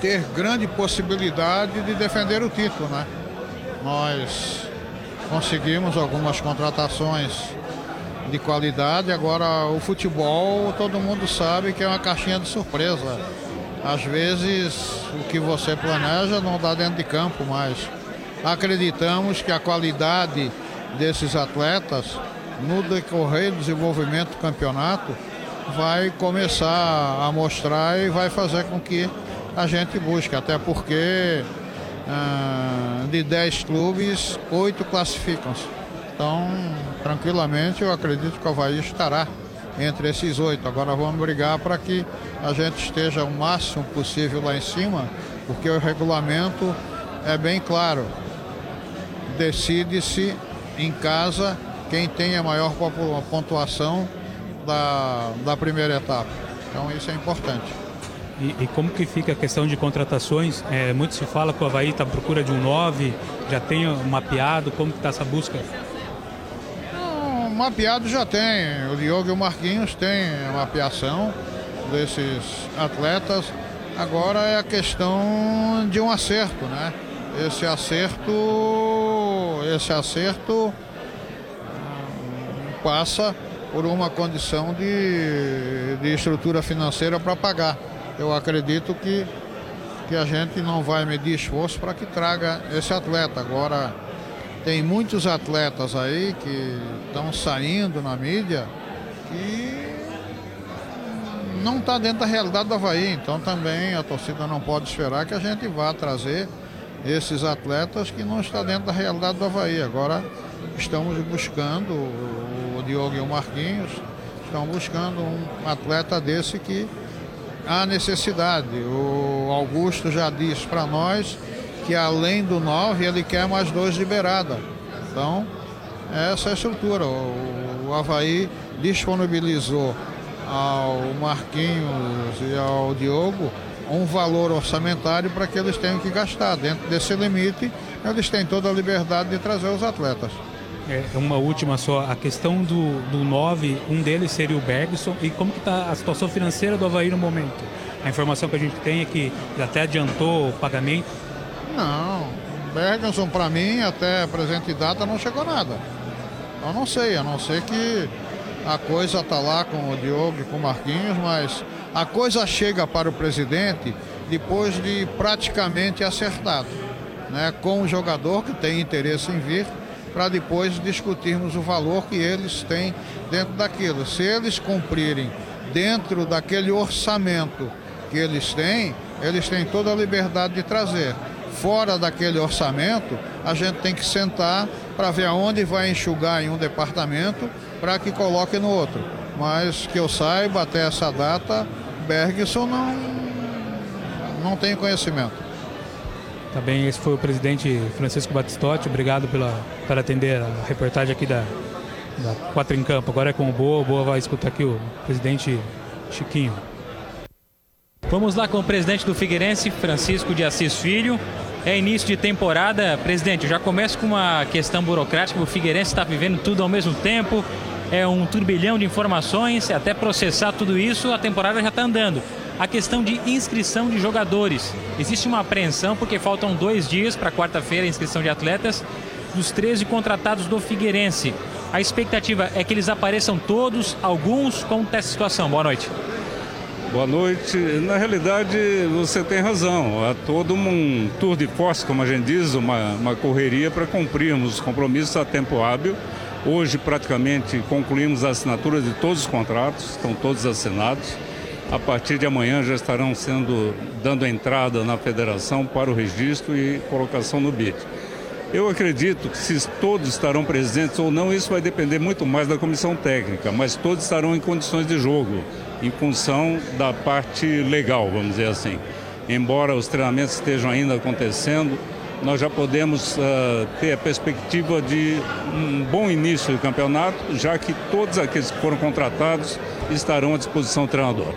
ter grande possibilidade de defender o título, né? Nós conseguimos algumas contratações de qualidade, agora o futebol todo mundo sabe que é uma caixinha de surpresa. Às vezes o que você planeja não dá dentro de campo, mas acreditamos que a qualidade desses atletas no decorrer do desenvolvimento do campeonato vai começar a mostrar e vai fazer com que a gente busque, até porque ah, de 10 clubes, 8 classificam-se. Então, tranquilamente, eu acredito que o Havaí estará entre esses oito. Agora vamos brigar para que a gente esteja o máximo possível lá em cima, porque o regulamento é bem claro. Decide-se em casa quem tem a maior pontuação da, da primeira etapa. Então isso é importante. E, e como que fica a questão de contratações? É, muito se fala que o Havaí está à procura de um 9, já tem mapeado, como está essa busca? Mapeado já tem. O Diogo e o Marquinhos têm a mapeação desses atletas. Agora é a questão de um acerto, né? Esse acerto, esse acerto hum, passa por uma condição de, de estrutura financeira para pagar. Eu acredito que, que a gente não vai medir esforço para que traga esse atleta. Agora, tem muitos atletas aí que estão saindo na mídia que não está dentro da realidade do Havaí. Então também a torcida não pode esperar que a gente vá trazer esses atletas que não está dentro da realidade do Havaí. Agora estamos buscando, o Diogo e o Marquinhos estão buscando um atleta desse que há necessidade. O Augusto já disse para nós que além do 9 ele quer mais dois de beirada. Então, essa é a estrutura. O, o Havaí disponibilizou ao Marquinhos e ao Diogo um valor orçamentário para que eles tenham que gastar. Dentro desse limite, eles têm toda a liberdade de trazer os atletas. É, uma última só, a questão do, do 9, um deles seria o Bergson, e como que está a situação financeira do Havaí no momento? A informação que a gente tem é que até adiantou o pagamento. Não, Bergenson, para mim, até presente data, não chegou nada. Eu não sei, a não ser que a coisa tá lá com o Diogo e com o Marquinhos, mas a coisa chega para o presidente depois de praticamente acertado, né, com o jogador que tem interesse em vir, para depois discutirmos o valor que eles têm dentro daquilo. Se eles cumprirem dentro daquele orçamento que eles têm, eles têm toda a liberdade de trazer. Fora daquele orçamento, a gente tem que sentar para ver aonde vai enxugar em um departamento para que coloque no outro. Mas que eu saiba, até essa data, Bergson não, não tem conhecimento. Tá bem, esse foi o presidente Francisco Batistotti. Obrigado pela, por atender a reportagem aqui da, da Quatro em Campo. Agora é com o Boa. O Boa vai escutar aqui o presidente Chiquinho. Vamos lá com o presidente do Figueirense, Francisco de Assis Filho. É início de temporada. Presidente, eu já começo com uma questão burocrática. O Figueirense está vivendo tudo ao mesmo tempo. É um turbilhão de informações. Até processar tudo isso, a temporada já está andando. A questão de inscrição de jogadores. Existe uma apreensão porque faltam dois dias para quarta-feira a inscrição de atletas dos 13 contratados do Figueirense. A expectativa é que eles apareçam todos, alguns. Como está essa situação? Boa noite. Boa noite. Na realidade, você tem razão. Há todo um tour de force, como a gente diz, uma, uma correria para cumprirmos os compromissos a tempo hábil. Hoje, praticamente, concluímos a assinatura de todos os contratos, estão todos assinados. A partir de amanhã já estarão sendo dando entrada na federação para o registro e colocação no BID. Eu acredito que se todos estarão presentes ou não, isso vai depender muito mais da comissão técnica, mas todos estarão em condições de jogo, em função da parte legal, vamos dizer assim. Embora os treinamentos estejam ainda acontecendo, nós já podemos uh, ter a perspectiva de um bom início do campeonato, já que todos aqueles que foram contratados estarão à disposição do treinador.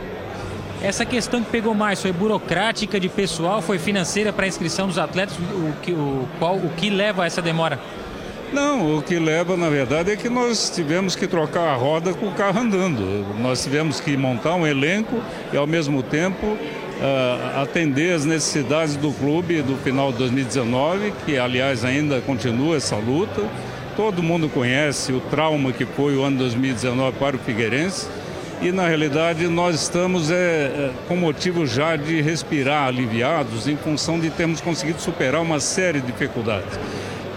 Essa questão que pegou mais foi burocrática de pessoal, foi financeira para a inscrição dos atletas? O que, o, qual, o que leva a essa demora? Não, o que leva, na verdade, é que nós tivemos que trocar a roda com o carro andando. Nós tivemos que montar um elenco e, ao mesmo tempo, uh, atender as necessidades do clube do final de 2019, que, aliás, ainda continua essa luta. Todo mundo conhece o trauma que foi o ano 2019 para o Figueirense e na realidade nós estamos é, é, com motivo já de respirar aliviados em função de termos conseguido superar uma série de dificuldades.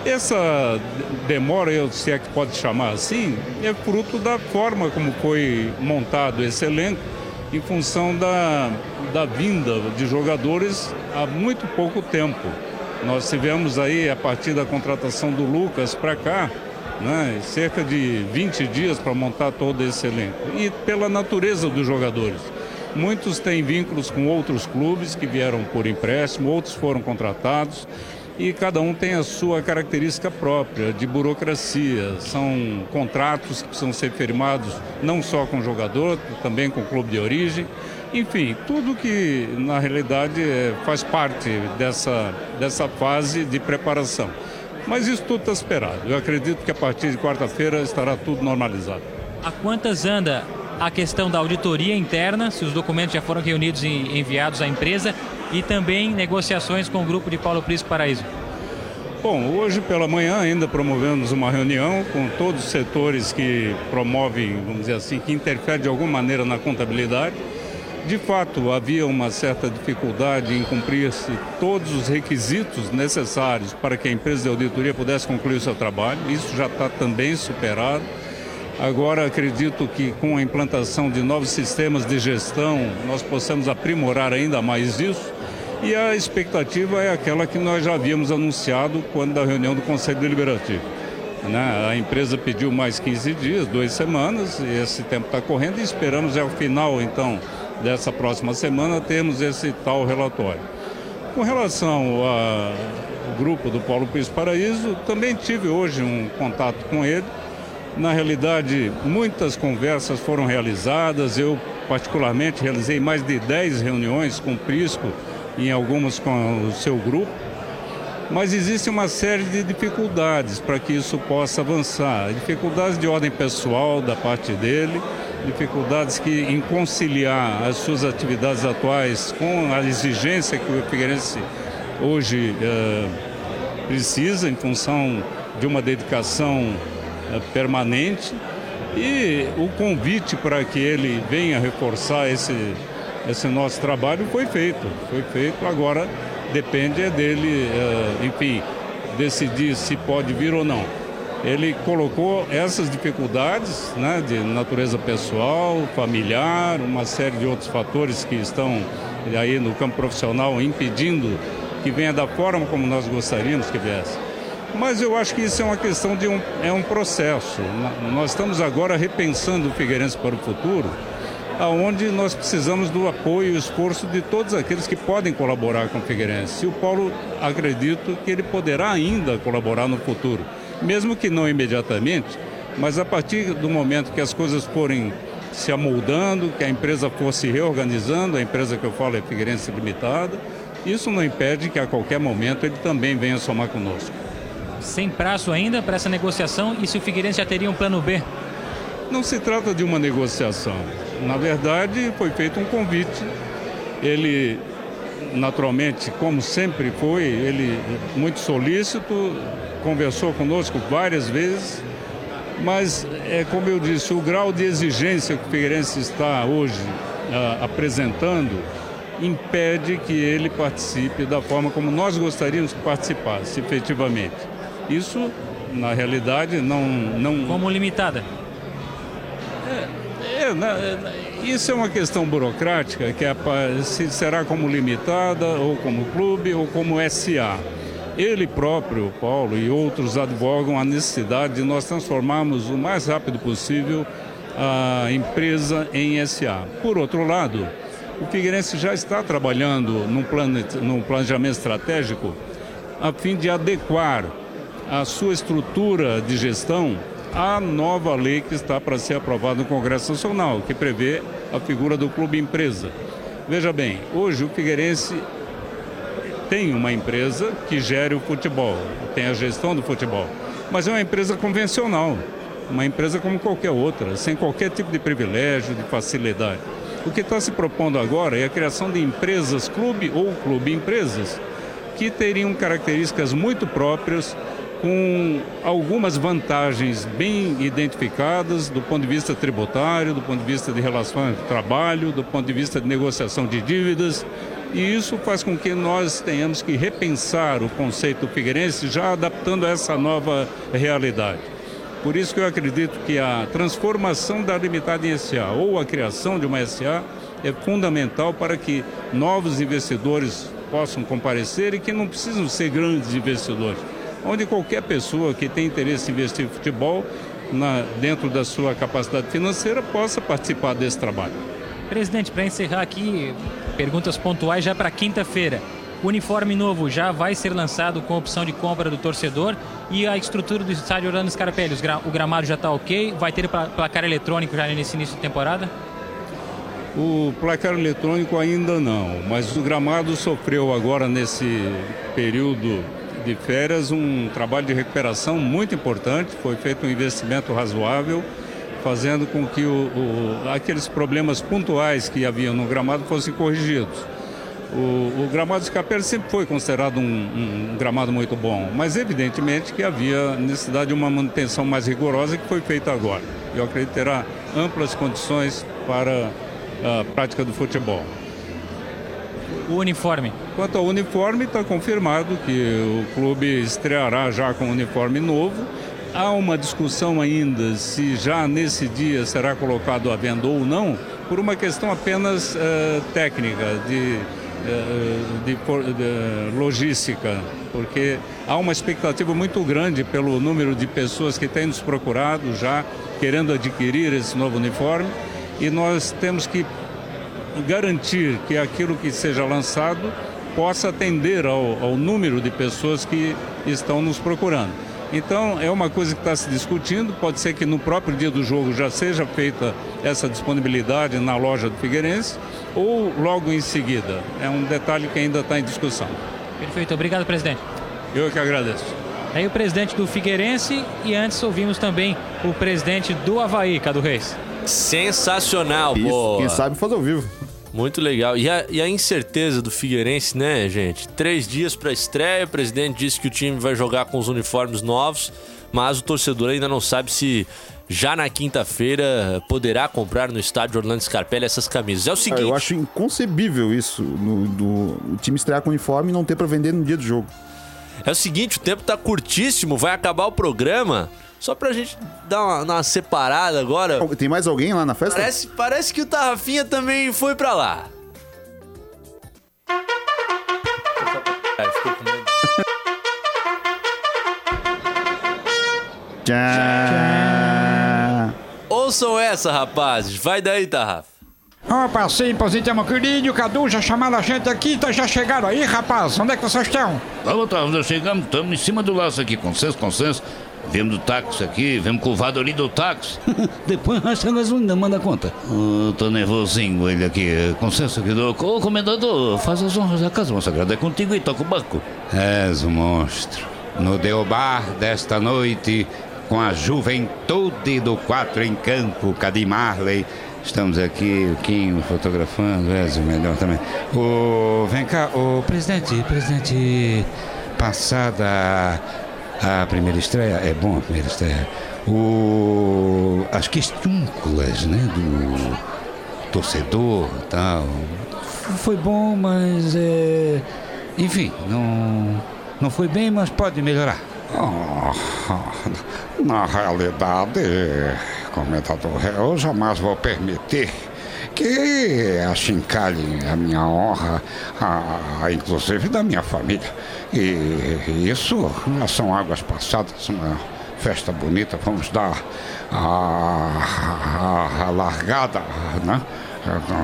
Essa demora, eu se é que pode chamar assim, é fruto da forma como foi montado esse elenco em função da, da vinda de jogadores há muito pouco tempo. Nós tivemos aí, a partir da contratação do Lucas para cá, né? cerca de 20 dias para montar todo esse elenco. E pela natureza dos jogadores. Muitos têm vínculos com outros clubes que vieram por empréstimo, outros foram contratados e cada um tem a sua característica própria de burocracia. São contratos que precisam ser firmados não só com o jogador, também com o clube de origem. Enfim, tudo que na realidade é, faz parte dessa, dessa fase de preparação. Mas isso tudo está esperado. Eu acredito que a partir de quarta-feira estará tudo normalizado. A quantas anda a questão da auditoria interna, se os documentos já foram reunidos e enviados à empresa, e também negociações com o grupo de Paulo Prisco Paraíso? Bom, hoje pela manhã ainda promovemos uma reunião com todos os setores que promovem, vamos dizer assim, que interferem de alguma maneira na contabilidade de fato, havia uma certa dificuldade em cumprir-se todos os requisitos necessários para que a empresa de auditoria pudesse concluir o seu trabalho. Isso já está também superado. Agora, acredito que com a implantação de novos sistemas de gestão, nós possamos aprimorar ainda mais isso. E a expectativa é aquela que nós já havíamos anunciado quando da reunião do Conselho Deliberativo. Né? A empresa pediu mais 15 dias, duas semanas, e esse tempo está correndo e esperamos ao final, então, dessa próxima semana temos esse tal relatório. Com relação ao grupo do Paulo Pires Paraíso, também tive hoje um contato com ele. Na realidade, muitas conversas foram realizadas. Eu, particularmente, realizei mais de 10 reuniões com o Prisco, em algumas com o seu grupo. Mas existe uma série de dificuldades para que isso possa avançar. Dificuldades de ordem pessoal da parte dele, dificuldades que em conciliar as suas atividades atuais com a exigência que o Figueirense hoje eh, precisa em função de uma dedicação eh, permanente e o convite para que ele venha reforçar esse, esse nosso trabalho foi feito. Foi feito, agora depende é dele, eh, enfim, decidir se pode vir ou não. Ele colocou essas dificuldades né, de natureza pessoal, familiar, uma série de outros fatores que estão aí no campo profissional impedindo que venha da forma como nós gostaríamos que viesse. Mas eu acho que isso é uma questão de um, é um processo. Nós estamos agora repensando o Figueirense para o futuro, aonde nós precisamos do apoio e esforço de todos aqueles que podem colaborar com o Figueirense. E o Paulo, acredito que ele poderá ainda colaborar no futuro, mesmo que não imediatamente, mas a partir do momento que as coisas forem se amoldando, que a empresa for se reorganizando, a empresa que eu falo é Figueirense Limitada, isso não impede que a qualquer momento ele também venha somar conosco sem prazo ainda para essa negociação e se o Figueirense já teria um plano B? Não se trata de uma negociação. Na verdade, foi feito um convite. Ele, naturalmente, como sempre foi, ele muito solícito, conversou conosco várias vezes, mas é como eu disse, o grau de exigência que o Figueirense está hoje uh, apresentando impede que ele participe da forma como nós gostaríamos que participasse, efetivamente. Isso, na realidade, não. não... Como limitada? É, é, isso é uma questão burocrática, que é, se será como limitada, ou como clube, ou como SA. Ele próprio, Paulo, e outros advogam a necessidade de nós transformarmos o mais rápido possível a empresa em SA. Por outro lado, o Figueirense já está trabalhando num, plane, num planejamento estratégico a fim de adequar a sua estrutura de gestão à nova lei que está para ser aprovada no Congresso Nacional, que prevê a figura do clube empresa. Veja bem, hoje o Figueirense tem uma empresa que gere o futebol, tem a gestão do futebol, mas é uma empresa convencional, uma empresa como qualquer outra, sem qualquer tipo de privilégio, de facilidade. O que está se propondo agora é a criação de empresas clube ou clube empresas que teriam características muito próprias com algumas vantagens bem identificadas do ponto de vista tributário, do ponto de vista de relações de trabalho, do ponto de vista de negociação de dívidas. E isso faz com que nós tenhamos que repensar o conceito figueirense, já adaptando a essa nova realidade. Por isso que eu acredito que a transformação da limitada em SA ou a criação de uma SA é fundamental para que novos investidores possam comparecer e que não precisam ser grandes investidores onde qualquer pessoa que tem interesse em investir em futebol, na, dentro da sua capacidade financeira, possa participar desse trabalho. Presidente, para encerrar aqui, perguntas pontuais já para quinta-feira. O uniforme novo já vai ser lançado com opção de compra do torcedor e a estrutura do estádio Orlando Scarpelli, o gramado já está ok? Vai ter placar eletrônico já nesse início de temporada? O placar eletrônico ainda não, mas o gramado sofreu agora nesse período de férias um trabalho de recuperação muito importante, foi feito um investimento razoável, fazendo com que o, o, aqueles problemas pontuais que havia no gramado fossem corrigidos. O, o gramado de Capela sempre foi considerado um, um, gramado muito bom, mas evidentemente que havia necessidade de uma manutenção mais rigorosa que foi feita agora. Eu acredito que terá amplas condições para a prática do futebol o uniforme? Quanto ao uniforme, está confirmado que o clube estreará já com um uniforme novo. Há uma discussão ainda se já nesse dia será colocado à venda ou não, por uma questão apenas uh, técnica, de, uh, de, de, logística, porque há uma expectativa muito grande pelo número de pessoas que têm nos procurado já querendo adquirir esse novo uniforme e nós temos que garantir que aquilo que seja lançado possa atender ao, ao número de pessoas que estão nos procurando. Então, é uma coisa que está se discutindo. Pode ser que no próprio dia do jogo já seja feita essa disponibilidade na loja do Figueirense ou logo em seguida. É um detalhe que ainda está em discussão. Perfeito. Obrigado, presidente. Eu que agradeço. Aí o presidente do Figueirense e antes ouvimos também o presidente do Havaí, Cadu Reis. Sensacional, Isso, Quem sabe faz ao vivo. Muito legal. E a, e a incerteza do Figueirense, né, gente? Três dias para estreia. O presidente disse que o time vai jogar com os uniformes novos, mas o torcedor ainda não sabe se já na quinta-feira poderá comprar no estádio Orlando Scarpelli essas camisas. É o seguinte. Ah, eu acho inconcebível isso, no, do, o time estrear com uniforme e não ter para vender no dia do jogo. É o seguinte, o tempo tá curtíssimo, vai acabar o programa. Só pra gente dar uma, uma separada agora. Tem mais alguém lá na festa? Parece, parece que o Tarrafinha também foi pra lá. Tchau. Ouçam essa, rapazes. Vai daí, Tarrafa. Opa, sim, positamos, querido. Cadu já chamaram a gente aqui, então já chegaram aí, rapaz. Onde é que vocês estão? Vamos, tá, nós chegamos, estamos em cima do laço aqui, consenso, consenso. Vemos do táxi aqui, vemos com o Vadorim do táxi. Depois racha não manda conta. Oh, tô nervosinho ele aqui. Consenso aqui do. Ô, comendador, faz as honras da casa, moça sagrada. É contigo e toca o banco. És um monstro. No Deobar desta noite, com a juventude do quatro em campo, Cadim Marley. Estamos aqui, o Quinho fotografando, és o melhor também. O, vem cá, o presidente, presidente, passada a primeira estreia, é bom a primeira estreia. O, as questúnculas, né, do torcedor tal. Foi bom, mas é, enfim, não, não foi bem, mas pode melhorar. Oh, na realidade, comentador, eu jamais vou permitir que achincalhem a minha honra, a, a, inclusive da minha família. E isso são águas passadas, uma festa bonita, vamos dar a, a, a largada né,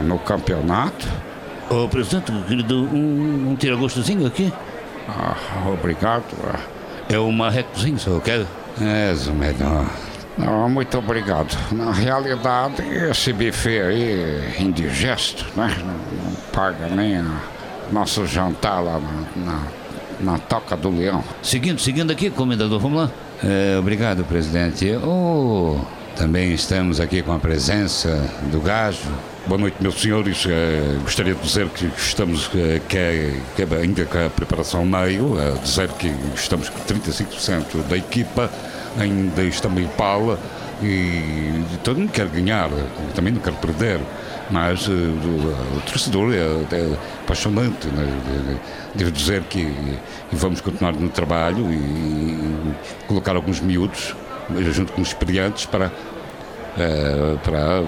no campeonato. Ô, presidente, querido, um, um tira-gostozinho aqui? Ah, obrigado. É um marrecozinho, senhor quer? És o melhor. Não, muito obrigado. Na realidade, esse buffet aí, indigesto, né? Não, paga nem a nosso jantar lá na, na, na Toca do Leão. Seguindo, seguindo aqui, comendador, vamos lá. É, obrigado, presidente. Oh, também estamos aqui com a presença do Gajo. Boa noite, meus senhores. Eh, gostaria de dizer que estamos eh, que, é- que é ainda com a preparação meio, a dizer que estamos com 35% da equipa, ainda pala e todo mundo quer ganhar, também não quer perder. Mas eh, o, torcedor é, é apaixonante. Né? Devo dizer que vamos continuar no trabalho e, e colocar alguns miúdos junto com os experientes para, eh, para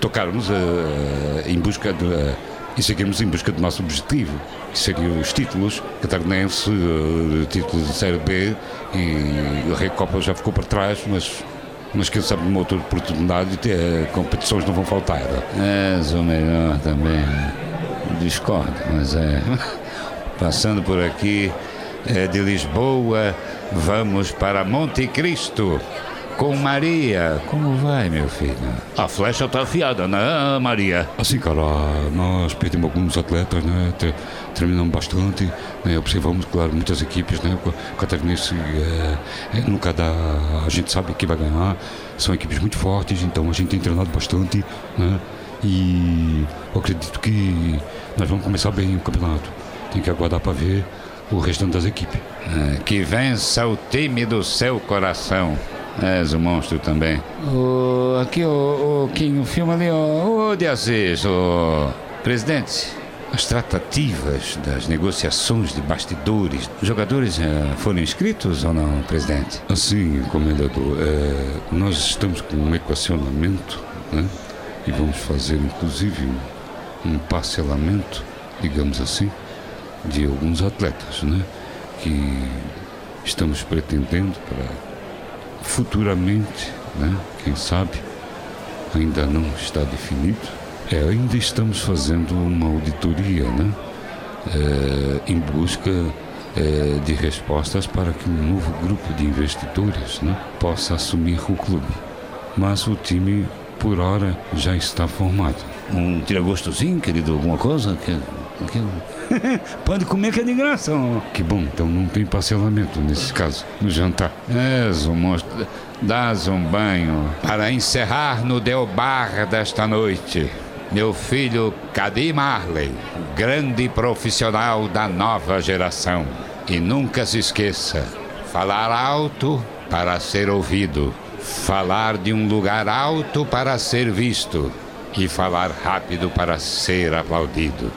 tocarmos eh, em busca de, eh, e seguirmos em busca do nosso objetivo, que seriam os títulos catarinense, uh, títulos de Série B e a Recopa já ficou para trás, mas, quem sabe numa outra oportunidade uh, competições não vão faltar. És o melhor também. Discordo, mas é. Passando por aqui, é de Lisboa, vamos para Monte Cristo. Com Maria. Como vai, meu filho? A flecha tá afiada, né, Maria? Assim, cara, nós perdemos alguns atletas, né? Te- Terminamos bastante, né? Observamos, claro, muitas equipes, né? O Catarinense é, é, nunca dá. A gente sabe que vai ganhar, são equipes muito fortes, então a gente tem treinado bastante, né? E eu acredito que nós vamos começar bem o campeonato. Tem que aguardar para ver o restante das equipes. É, que vença o time do seu coração. És um monstro também. O, aqui, o, o Quinho, filma ali, o, o de Aziz, o presidente. As tratativas das negociações de bastidores, os jogadores eh, foram inscritos ou não, presidente? Assim, comendador, é, nós estamos com um equacionamento, né? E vamos fazer, inclusive, um, um parcelamento, digamos assim, de alguns atletas, né? Que estamos pretendendo para futuramente, né? Quem sabe, ainda não está definido. É, ainda estamos fazendo uma auditoria, né? É, em busca é, de respostas para que um novo grupo de investidores né, possa assumir o clube. Mas o time, por hora, já está formado. Um tira-gostozinho, querido, alguma coisa? Que, que... Pode comer que é de graça. ó. Que bom, então não tem parcelamento nesse caso, no jantar. Um monstro. Dás um banho para encerrar no Del Bar desta noite. meu filho Cadi Marley, grande profissional da nova geração. E nunca se esqueça: falar alto para ser ouvido, falar de um lugar alto para ser visto e falar rápido para ser aplaudido.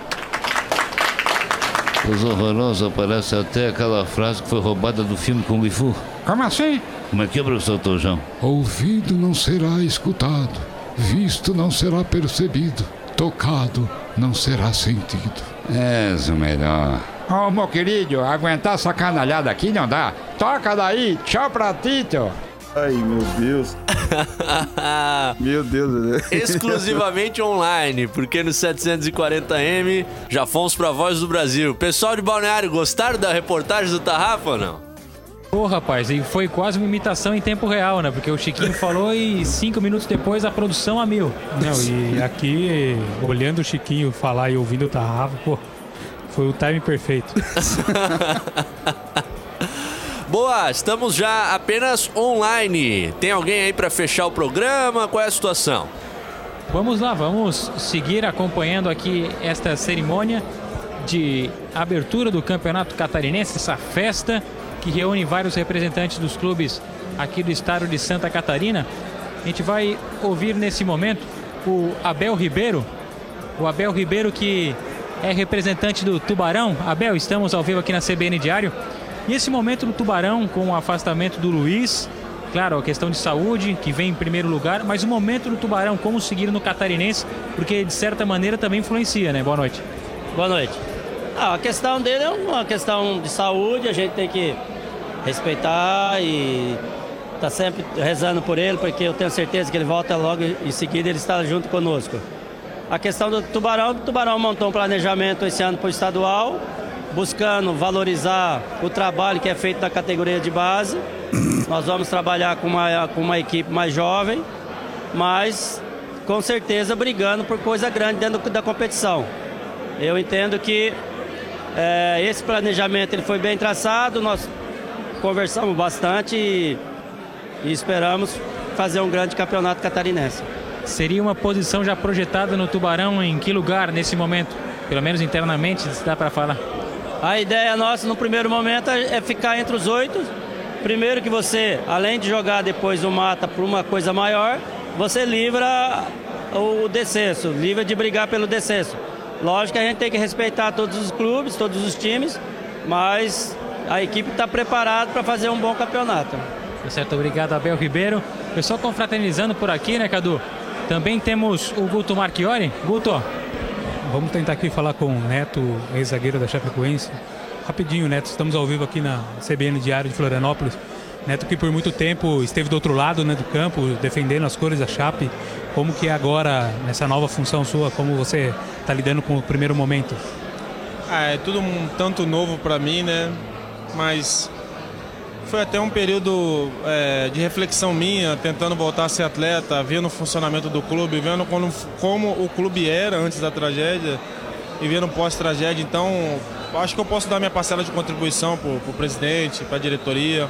Coisa horrorosa, parece até aquela frase que foi roubada do filme Kung Fu. Como assim? Como é que é, professor Tojão? Ouvido não será escutado, visto não será percebido, tocado não será sentido. És o melhor. Ô, meu querido, aguentar essa canalhada aqui não dá. Toca daí, tchau pra ti, tio. Ai, meu Deus. meu Deus. Exclusivamente online, porque no 740M já fomos pra Voz do Brasil. Pessoal de Balneário, gostaram da reportagem do Tarrafa ou não? Ô, rapaz, e foi quase uma imitação em tempo real, né? Porque o Chiquinho falou e cinco minutos depois a produção a mil. Não, e aqui, olhando o Chiquinho falar e ouvindo o Tarrafa, pô, foi o time perfeito. Boa, estamos já apenas online. Tem alguém aí pra fechar o programa? Qual é a situação? Vamos lá, vamos seguir acompanhando aqui esta cerimônia de abertura do Campeonato Catarinense, essa festa que reúne vários representantes dos clubes aqui do estado de Santa Catarina. A gente vai ouvir nesse momento o Abel Ribeiro, o Abel Ribeiro que é representante do Tubarão. Abel, estamos ao vivo aqui na CBN Diário. E esse momento do Tubarão, com o afastamento do Luiz, claro, a questão de saúde, que vem em primeiro lugar, mas o momento do Tubarão, como seguir no Catarinense, porque de certa maneira também influencia, né? Boa noite. Boa noite. Ah, a questão dele é uma questão de saúde, a gente tem que respeitar e tá sempre rezando por ele, porque eu tenho certeza que ele volta logo em seguida ele está junto conosco. A questão do Tubarão, o Tubarão montou um planejamento esse ano para o estadual, buscando valorizar o trabalho que é feito na categoria de base. Nós vamos trabalhar com uma, com uma equipe mais jovem, mas com certeza brigando por coisa grande dentro da competição. Eu entendo que é, esse planejamento ele foi bem traçado, nós conversamos bastante e, e esperamos fazer um grande campeonato catarinense. Seria uma posição já projetada no Tubarão em que lugar nesse momento? Pelo menos internamente, se dá para falar. A ideia nossa no primeiro momento é ficar entre os oito. Primeiro que você, além de jogar depois o mata por uma coisa maior, você livra o descenso, livra de brigar pelo descenso. Lógico que a gente tem que respeitar todos os clubes, todos os times, mas a equipe está preparada para fazer um bom campeonato. Tá certo, obrigado Abel Ribeiro. Pessoal confraternizando por aqui, né, Cadu? Também temos o Guto Marchiori. Guto, Vamos tentar aqui falar com o Neto, ex-zagueiro da Chapecoense. Rapidinho, Neto, estamos ao vivo aqui na CBN Diário de Florianópolis. Neto que por muito tempo esteve do outro lado né, do campo, defendendo as cores da Chape. Como que é agora, nessa nova função sua, como você está lidando com o primeiro momento? Ah, é tudo um tanto novo para mim, né? Mas foi até um período é, de reflexão minha, tentando voltar a ser atleta, vendo o funcionamento do clube, vendo como, como o clube era antes da tragédia e vendo pós-tragédia. Então, acho que eu posso dar minha parcela de contribuição para o presidente, para a diretoria,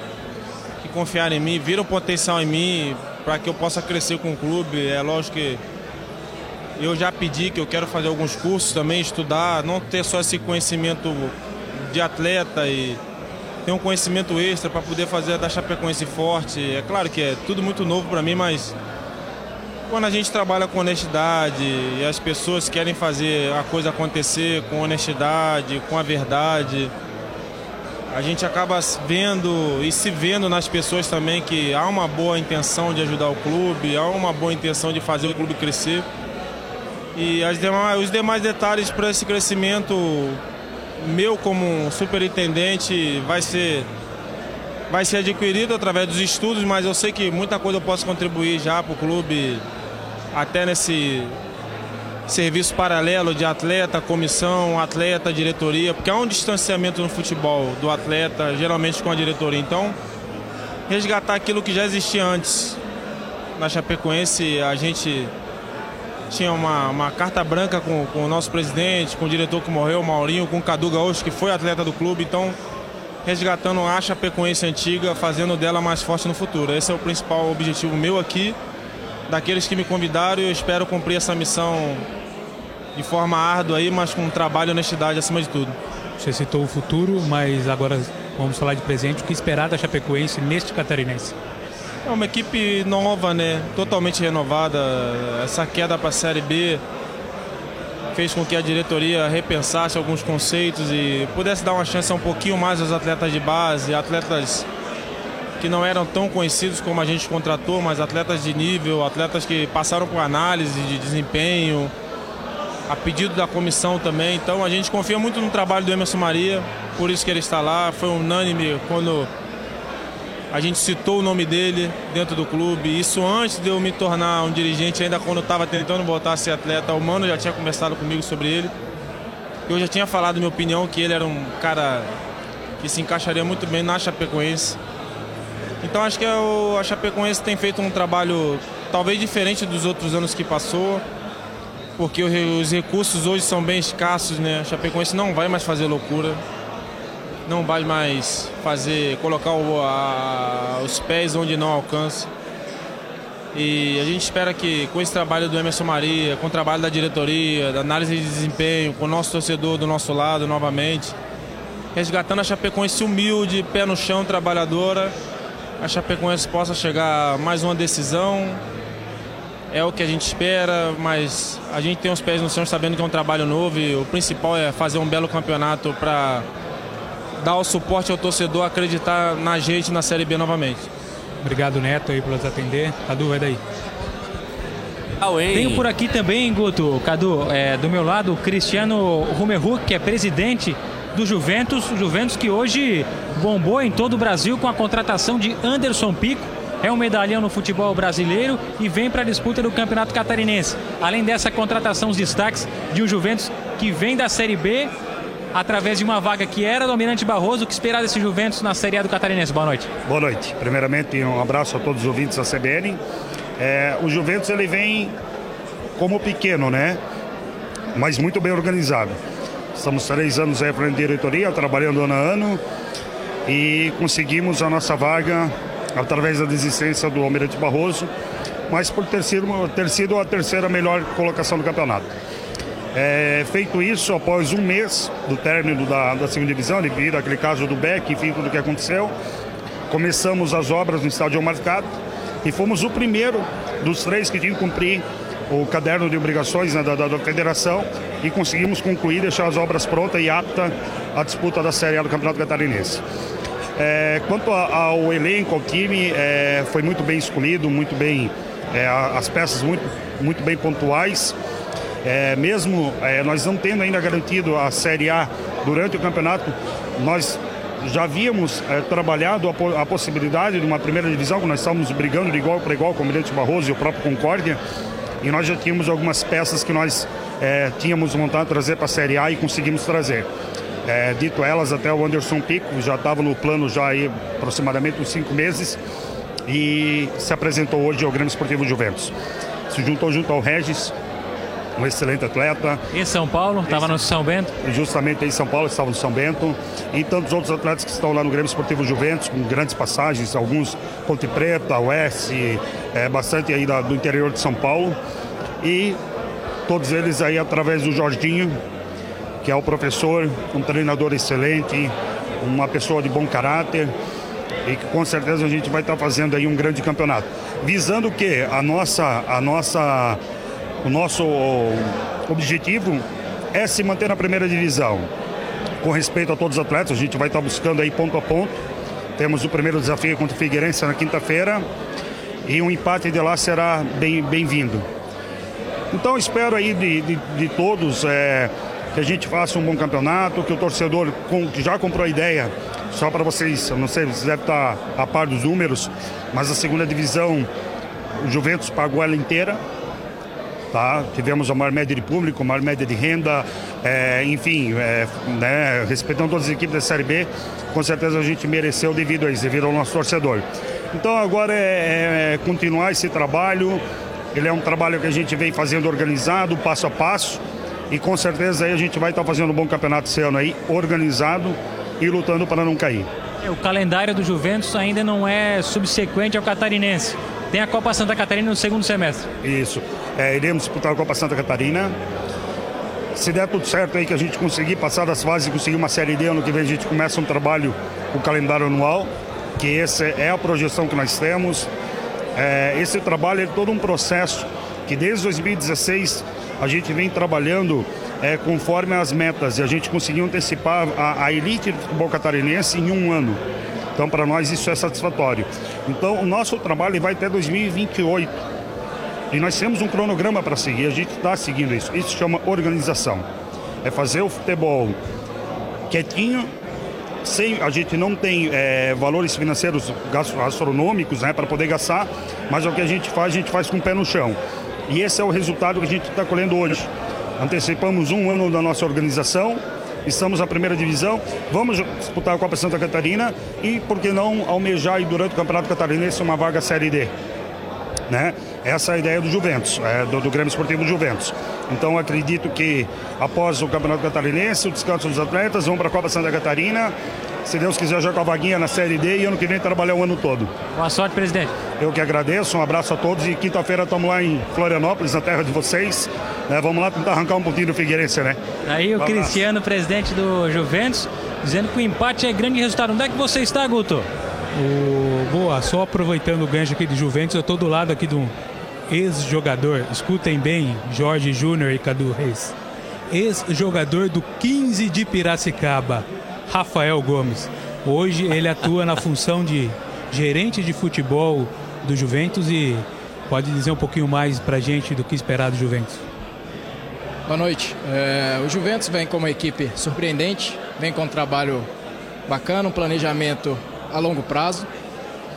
que confiaram em mim, viram potencial em mim para que eu possa crescer com o clube. É lógico que eu já pedi que eu quero fazer alguns cursos também, estudar, não ter só esse conhecimento de atleta e ter um conhecimento extra para poder fazer da Chapecoense forte. É claro que é tudo muito novo para mim, mas quando a gente trabalha com honestidade e as pessoas querem fazer a coisa acontecer com honestidade, com a verdade, a gente acaba vendo e se vendo nas pessoas também que há uma boa intenção de ajudar o clube, há uma boa intenção de fazer o clube crescer. E demais, os demais detalhes para esse crescimento meu como superintendente vai ser vai ser adquirido através dos estudos, mas eu sei que muita coisa eu posso contribuir já para o clube até nesse serviço paralelo de atleta, comissão, atleta, diretoria, porque há um distanciamento no futebol do atleta, geralmente com a diretoria. Então, resgatar aquilo que já existia antes. Na Chapecoense, a gente tinha uma, uma carta branca com, com, o nosso presidente, com o diretor que morreu, o Maurinho, com o Cadu Gaúcho, que foi atleta do clube. Então, resgatando a Chapecoense antiga, fazendo dela mais forte no futuro. Esse é o principal objetivo meu aqui, daqueles que me convidaram eu espero cumprir essa missão de forma árdua aí, mas com trabalho e honestidade acima de tudo. Você citou o futuro, mas agora vamos falar de presente. O que esperar da Chapecoense neste catarinense? É uma equipe nova, né? Totalmente renovada. Essa queda para a Série B fez com que a diretoria repensasse alguns conceitos e pudesse dar uma chance um pouquinho mais aos atletas de base, atletas que não eram tão conhecidos como a gente contratou, mas atletas de nível, atletas que passaram por análise de desempenho, a pedido da comissão também. Então a gente confia muito no trabalho do Emerson Maria, por isso que ele está lá. Foi unânime quando a gente citou o nome dele dentro do clube. Isso antes de eu me tornar um dirigente, ainda quando eu estava tentando voltar a ser atleta. O Mano já tinha conversado comigo sobre ele. Eu já tinha falado minha opinião que ele era um cara que se encaixaria muito bem na Chapecoense. Então acho que a Chapecoense tem feito um trabalho talvez diferente dos outros anos que passou porque os recursos hoje são bem escassos, né? A Chapecoense não vai mais fazer loucura, não vai mais fazer, colocar o, a, os pés onde não alcança. E a gente espera que com esse trabalho do Emerson Maria, com o trabalho da diretoria, da análise de desempenho, com o nosso torcedor do nosso lado novamente, resgatando a Chapecoense humilde, pé no chão, trabalhadora, a Chapecoense possa chegar a mais uma decisão, é o que a gente espera, mas a gente tem os pés no chão sabendo que é um trabalho novo e o principal é fazer um belo campeonato para dar o suporte ao torcedor acreditar na gente na Série B novamente. Obrigado, Neto, aí por nos atender. Cadu, vai daí. Tenho por aqui também, Guto, Cadu, é, do meu lado, o Cristiano Rumerhuck, que é presidente do Juventus. Juventus que hoje bombou em todo o Brasil com a contratação de Anderson Pico, é um medalhão no futebol brasileiro e vem para a disputa do Campeonato Catarinense. Além dessa contratação, os destaques de um Juventus que vem da Série B através de uma vaga que era dominante Barroso. O que esperar desse Juventus na Série A do Catarinense? Boa noite. Boa noite. Primeiramente, um abraço a todos os ouvintes da CBN. É, o Juventus ele vem como pequeno, né? Mas muito bem organizado. Estamos três anos aí para a diretoria, trabalhando ano a ano e conseguimos a nossa vaga através da desistência do Almirante Barroso, mas por ter sido, ter sido a terceira melhor colocação do campeonato. É, feito isso, após um mês do término da, da segunda divisão, devido àquele caso do Beck, enfim, tudo o que aconteceu, começamos as obras no estádio Marcado e fomos o primeiro dos três que tinham que cumprir o caderno de obrigações né, da, da, da, federação e conseguimos concluir, deixar as obras prontas e apta à disputa da Série A do Campeonato Catarinense. É, quanto ao elenco, ao time, é, foi muito bem escolhido, muito bem, é, as peças muito, muito bem pontuais. É, mesmo é, nós não tendo ainda garantido a Série A durante o campeonato, nós já havíamos é, trabalhado a, a, possibilidade de uma primeira divisão, que nós estávamos brigando de igual para igual com o Almirante Barroso e o próprio Concórdia, e nós já tínhamos algumas peças que nós tínhamos montado trazer para a Série A e conseguimos trazer. É, dito elas, até o Anderson Pico já estava no plano já aí aproximadamente uns cinco meses e se apresentou hoje ao Grêmio Esportivo Juventus. Se juntou junto ao Regis, um excelente atleta. Em São Paulo, estava no São Bento? Justamente em São Paulo, estava no São Bento. E tantos outros atletas que estão lá no Grêmio Esportivo Juventus, com grandes passagens, alguns Ponte Preta, Oeste, é, bastante aí da, do interior de São Paulo. E todos eles aí através do Jorginho, que é o professor, um treinador excelente, uma pessoa de bom caráter e que com certeza a gente vai estar fazendo aí um grande campeonato. Visando que a nossa, a nossa, o nosso objetivo é se manter na primeira divisão. Com respeito a todos os atletas, a gente vai estar buscando aí ponto a ponto. Temos o primeiro desafio contra o Figueirense na quinta-feira e um empate de lá será bem-vindo. Bem então espero aí de, de, de todos é, que a gente faça um bom campeonato, que o torcedor já comprou a ideia, só para vocês, eu não sei, vocês devem estar a par dos números, mas a segunda divisão, o Juventus pagou ela inteira, tá? Tivemos a maior média de público, a maior média de renda, é, enfim, é, né, respeitando todas as equipes da Série B, com certeza a gente mereceu devido a isso, devido ao nosso torcedor. Então agora é, é continuar esse trabalho, ele é um trabalho que a gente vem fazendo organizado, passo a passo, e com certeza aí a gente vai estar fazendo um bom campeonato esse ano aí, organizado e lutando para não cair. É, o calendário do Juventus ainda não é subsequente ao catarinense. Tem a Copa Santa Catarina no segundo semestre. Isso. É, iremos disputar a Copa Santa Catarina. Se der tudo certo aí que a gente conseguir passar das fases e conseguir uma série D, ano que vem a gente começa um trabalho, o calendário anual, que essa é a projeção que nós temos. É, esse trabalho é todo um processo que desde 2016 a gente vem trabalhando é, conforme as metas e a gente conseguiu antecipar a, a elite do futebol catarinense em um ano. Então, para nós, isso é satisfatório. Então, o nosso trabalho vai até 2028. E nós temos um cronograma para seguir, a gente está seguindo isso. Isso chama organização. É fazer o futebol quietinho, sem, a gente não tem é, valores financeiros astronômicos né, para poder gastar, mas o que a gente faz, a gente faz com o pé no chão. E esse é o resultado que a gente está colhendo hoje. Antecipamos um ano da nossa organização, estamos na primeira divisão, vamos disputar a Copa Santa Catarina e, por que não, almejar e durante o Campeonato Catarinense uma vaga Série D. Né? Essa é a ideia do Juventus, é, do, do Grêmio Esportivo Juventus. Então acredito que após o Campeonato Catarinense, o descanso dos atletas, vão para a Copa Santa Catarina. Se Deus quiser, jogar a vaguinha na Série D e ano que vem trabalhar o ano todo. Boa sorte, presidente. Eu que agradeço, um abraço a todos e quinta-feira estamos lá em Florianópolis, na terra de vocês. É, vamos lá tentar arrancar um pontinho do Figueirense, né? Aí o Um Cristiano, presidente do Juventus, dizendo que o empate é grande resultado. Onde é que você está, Guto? O... Boa, só aproveitando o gancho aqui de Juventus, eu estou do lado aqui de um ex-jogador, escutem bem, Jorge Júnior e Cadu Reis. Ex-jogador do 15 de Piracicaba, Rafael Gomes. Hoje ele atua na função de gerente de futebol do Juventus e pode dizer um pouquinho mais pra gente do que esperar do Juventus. Boa noite. É, o Juventus vem como uma equipe surpreendente, vem com um trabalho bacana, um planejamento a longo prazo.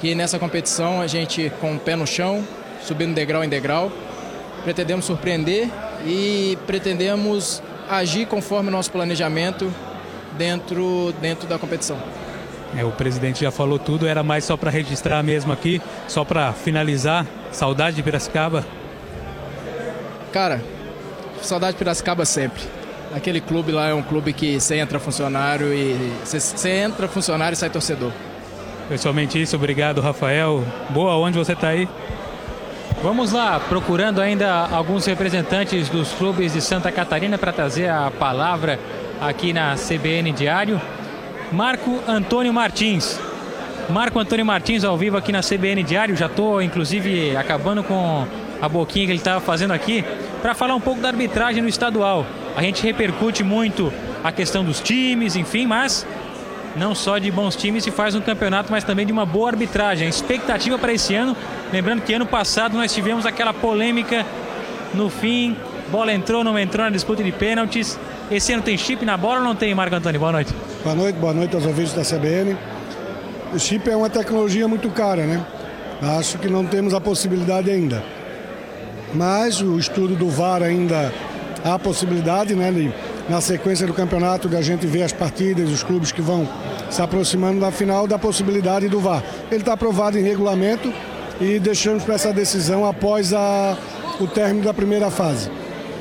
Que nessa competição a gente, com o pé no chão, subindo degrau em degrau, pretendemos surpreender e pretendemos agir conforme o nosso planejamento dentro, dentro da competição. É, o presidente já falou tudo, era mais só para registrar mesmo aqui, só para finalizar. Saudade de Piracicaba. Cara, saudade de Piracicaba sempre. Aquele clube lá é um clube que você entra funcionário e você, você entra funcionário e sai torcedor. Pessoalmente isso, obrigado Rafael. Boa, onde você está aí? Vamos lá, procurando ainda alguns representantes dos clubes de Santa Catarina para trazer a palavra aqui na CBN Diário. Marco Antônio Martins. Marco Antônio Martins ao vivo aqui na CBN Diário. Já estou, inclusive, acabando com a boquinha que ele estava fazendo aqui para falar um pouco da arbitragem no estadual. A gente repercute muito a questão dos times, enfim, mas não só de bons times se faz um campeonato, mas também de uma boa arbitragem. A expectativa para esse ano, lembrando que ano passado nós tivemos aquela polêmica no fim, bola entrou, não entrou na disputa de pênaltis. Esse ano tem chip na bola ou não tem, Marco Antônio? Boa noite. Boa noite, boa noite aos ouvintes da CBN. O chip é uma tecnologia muito cara, né? Acho que não temos a possibilidade ainda. Mas o estudo do VAR ainda há a possibilidade, né, de, na sequência do campeonato, de a gente ver as partidas, os clubes que vão se aproximando da final, da possibilidade do VAR. Ele está aprovado em regulamento e deixamos para essa decisão após a, o término da primeira fase.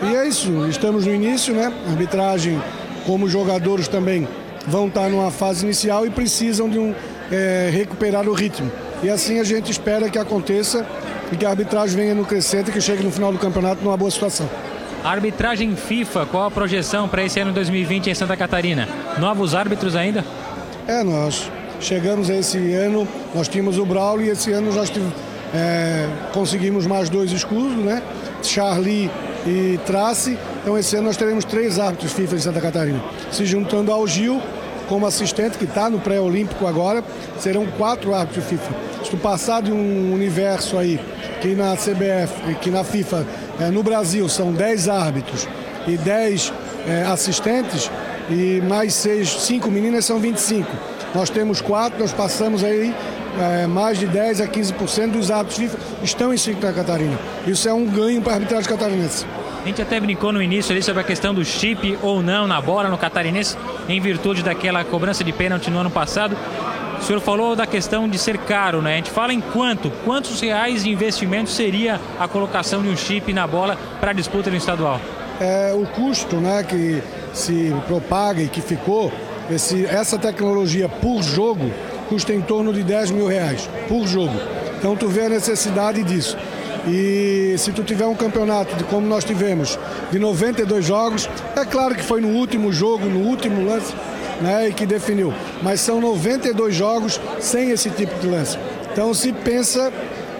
E é isso, estamos no início, né? A arbitragem, como os jogadores também vão estar numa fase inicial e precisam de um é, recuperar o ritmo. E assim a gente espera que aconteça e que a arbitragem venha no crescente e que chegue no final do campeonato numa boa situação. Arbitragem FIFA, qual a projeção para esse ano 2020 em Santa Catarina? Novos árbitros ainda? É, nós chegamos a esse ano, nós tínhamos o Braulio e esse ano nós tive, é, conseguimos mais dois exclusos, né? Charlie e Trace. Então esse ano nós teremos três árbitros FIFA em Santa Catarina. Se juntando ao Gil como assistente, que está no pré-olímpico agora, serão quatro árbitros FIFA. Se tu passar de um universo aí, que na CBF, que na FIFA, é, no Brasil são 10 árbitros e 10 é, assistentes, e mais seis, cinco meninas são 25. Nós temos quatro, nós passamos aí é, mais de 10 a 15% dos árbitros FIFA estão em Santa Catarina. Isso é um ganho para a arbitragem catarinense. A gente até brincou no início ali sobre a questão do chip ou não na bola no catarinense, em virtude daquela cobrança de pênalti no ano passado. O senhor falou da questão de ser caro, né? A gente fala em quanto? Quantos reais de investimento seria a colocação de um chip na bola para a disputa no estadual? É, o custo né, que se propaga e que ficou, esse, essa tecnologia por jogo custa em torno de 10 mil reais por jogo. Então tu vê a necessidade disso. E se tu tiver um campeonato de como nós tivemos, de 92 jogos, é claro que foi no último jogo, no último lance, né, e que definiu. Mas são 92 jogos sem esse tipo de lance. Então se pensa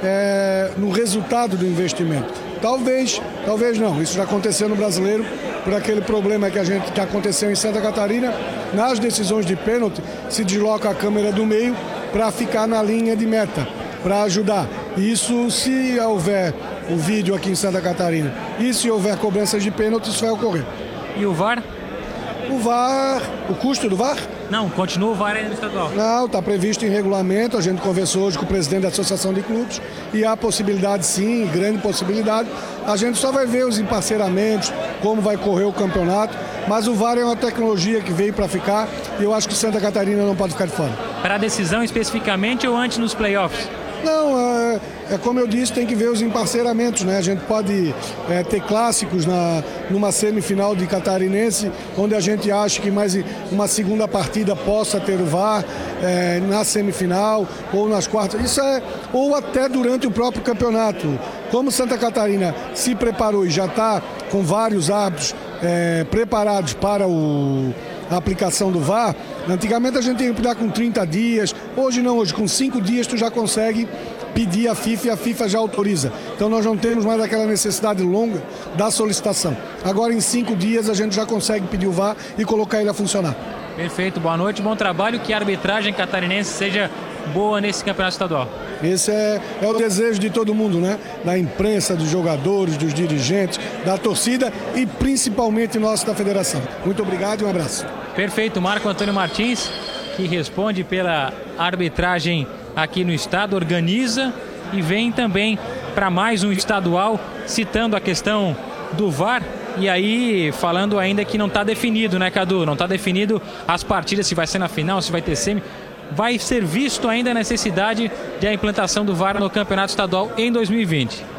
é, no resultado do investimento. Talvez, talvez não. Isso já aconteceu no brasileiro por aquele problema que a gente que aconteceu em Santa Catarina. Nas decisões de pênalti se desloca a câmera do meio para ficar na linha de meta, para ajudar. Isso se houver o vídeo aqui em Santa Catarina e se houver cobranças de pênalti, isso vai ocorrer. E o VAR? O VAR, o custo do VAR? Não, continua o VAR aí no estadual. Não, está previsto em regulamento. A gente conversou hoje com o presidente da Associação de Clubes e há possibilidade, sim, grande possibilidade. A gente só vai ver os emparceramentos, como vai correr o campeonato. Mas o VAR é uma tecnologia que veio para ficar e eu acho que Santa Catarina não pode ficar de fora. Para a decisão especificamente ou antes nos playoffs? Não, é, é, como eu disse, tem que ver os emparceramentos, né? A gente pode é, ter clássicos na, numa semifinal de catarinense, onde a gente acha que mais uma segunda partida possa ter o VAR é, na semifinal ou nas quartas. Isso é, ou até durante o próprio campeonato. Como Santa Catarina se preparou e já está com vários árbitros é, preparados para o a aplicação do VAR, antigamente a gente tinha que dar com 30 dias, hoje não, hoje com 5 dias tu já consegue pedir a FIFA e a FIFA já autoriza. Então nós não temos mais aquela necessidade longa da solicitação. Agora em 5 dias a gente já consegue pedir o VAR e colocar ele a funcionar. Perfeito, boa noite, bom trabalho, que a arbitragem catarinense seja boa nesse campeonato estadual. Esse é, é o desejo de todo mundo, né? Da imprensa, dos jogadores, dos dirigentes, da torcida e principalmente nosso da federação. Muito obrigado e um abraço. Perfeito, Marco Antônio Martins, que responde pela arbitragem aqui no estado, organiza e vem também para mais um estadual, citando a questão do VAR. E aí, falando ainda que não está definido, né, Cadu? Não está definido as partidas, se vai ser na final, se vai ter semi vai ser visto ainda a necessidade de a implantação do VAR no Campeonato Estadual em 2020.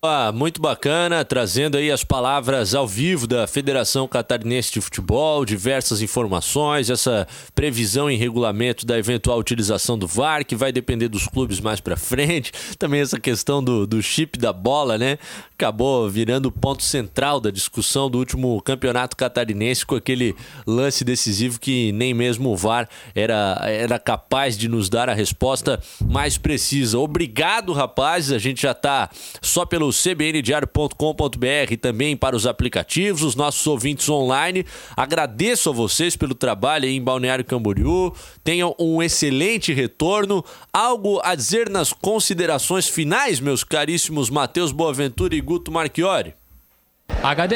Ah, muito bacana, trazendo aí as palavras ao vivo da Federação Catarinense de Futebol, diversas informações, essa previsão em regulamento da eventual utilização do VAR, que vai depender dos clubes mais para frente. Também essa questão do, do chip da bola, né? Acabou virando o ponto central da discussão do último campeonato catarinense, com aquele lance decisivo que nem mesmo o VAR era, era capaz de nos dar a resposta mais precisa. Obrigado, rapazes, a gente já tá só pelo cbndiario.com.br e também para os aplicativos, os nossos ouvintes online. Agradeço a vocês pelo trabalho em Balneário Camboriú. Tenham um excelente retorno. Algo a dizer nas considerações finais, meus caríssimos Matheus Boaventura e Guto Marchiori?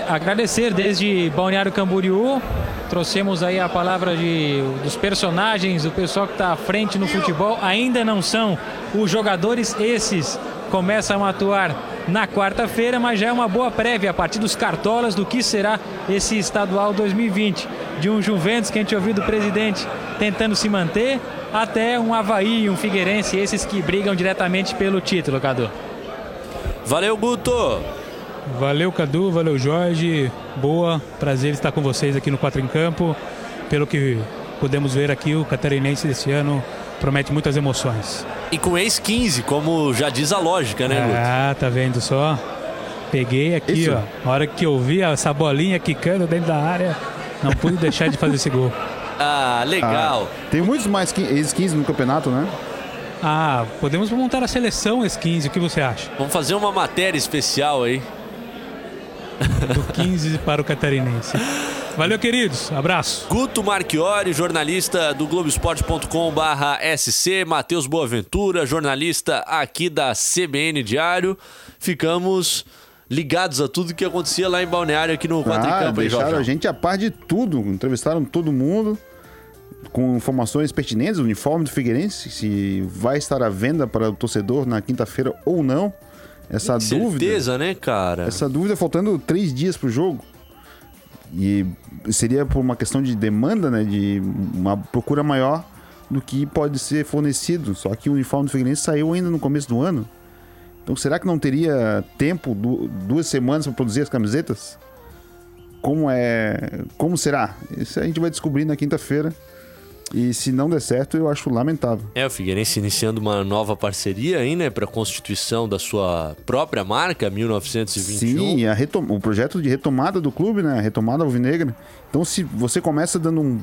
Agradecer desde Balneário Camboriú, trouxemos aí a palavra de, dos personagens, o pessoal que está à frente no futebol, ainda não são os jogadores, esses começam a atuar na quarta-feira, mas já é uma boa prévia a partir dos cartolas do que será esse estadual 2020. De um Juventus que a gente ouviu do presidente tentando se manter, até um Havaí e um Figueirense, esses que brigam diretamente pelo título, Cadu. Valeu, Guto! Valeu, Cadu, valeu, Jorge. Boa, prazer estar com vocês aqui no Quatro em Campo. Pelo que podemos ver aqui, o catarinense desse ano promete muitas emoções. E com ex-15, como já diz a lógica, né, Guto? Ah, tá vendo só? Peguei aqui, Isso. ó. Na hora que eu vi essa bolinha quicando dentro da área, não pude deixar de fazer esse gol. Ah, legal. Ah, tem muitos mais ex-15 no campeonato, né? Ah, podemos montar a seleção ex-15, o que você acha? Vamos fazer uma matéria especial aí. Do 15 para o catarinense. Valeu, queridos. Abraço. Guto Marchiori, jornalista do Globoesporte.com/sc, Matheus Boaventura, jornalista aqui da CBN Diário. Ficamos ligados a tudo que acontecia lá em Balneário, aqui no Quatro ah, Campo. Deixaram a gente a par de tudo. Entrevistaram todo mundo com informações pertinentes. O uniforme do Figueirense, se vai estar à venda para o torcedor na quinta-feira ou não. Essa que dúvida. Certeza, né, cara? Essa dúvida faltando três dias pro jogo. E seria por uma questão de demanda, né? De uma procura maior do que pode ser fornecido. Só que o uniforme do Figueirense saiu ainda no começo do ano. Então será que não teria tempo, duas semanas para produzir as camisetas? Como é. Como será? Isso a gente vai descobrir na quinta-feira. E se não der certo, eu acho lamentável. É, o Figueirense iniciando uma nova parceria aí, né, para a constituição da sua própria marca, 1921. Sim, a retom- o projeto de retomada do clube, né? A retomada alvinegra. Então, se você começa dando um,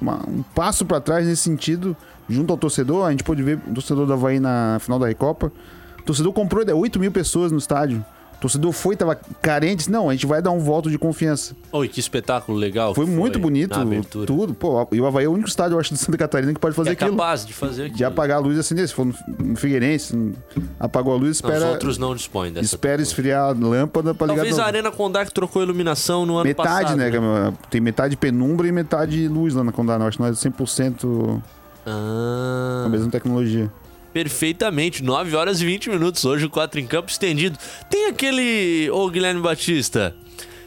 uma- um passo para trás nesse sentido, junto ao torcedor, a gente pôde ver o torcedor do Havaí na final da Recopa. O torcedor comprou 8 mil pessoas no estádio. Torcedor foi, tava carente. Não, a gente vai dar um voto de confiança. Oi, que espetáculo legal. Foi que muito bonito, tudo. Pô, e o Havaí é o único estádio, eu acho, de Santa Catarina que pode fazer é aquilo. capaz de fazer aquilo. De apagar a luz assim, se for no, Figueirense, apagou a luz, Não, espera. Os outros não dispõem dessa. Espera esfriar a lâmpada pra ligar Talvez a. Arena Condá que trocou a iluminação no ano Metade, passado. né? Gabriel? Tem metade penumbra e metade luz lá na Condá. Não, acho que nós é 100% Ah. a mesma tecnologia. Perfeitamente, 9 horas e 20 minutos. Hoje o 4 em campo estendido. Tem aquele. Ô Guilherme Batista.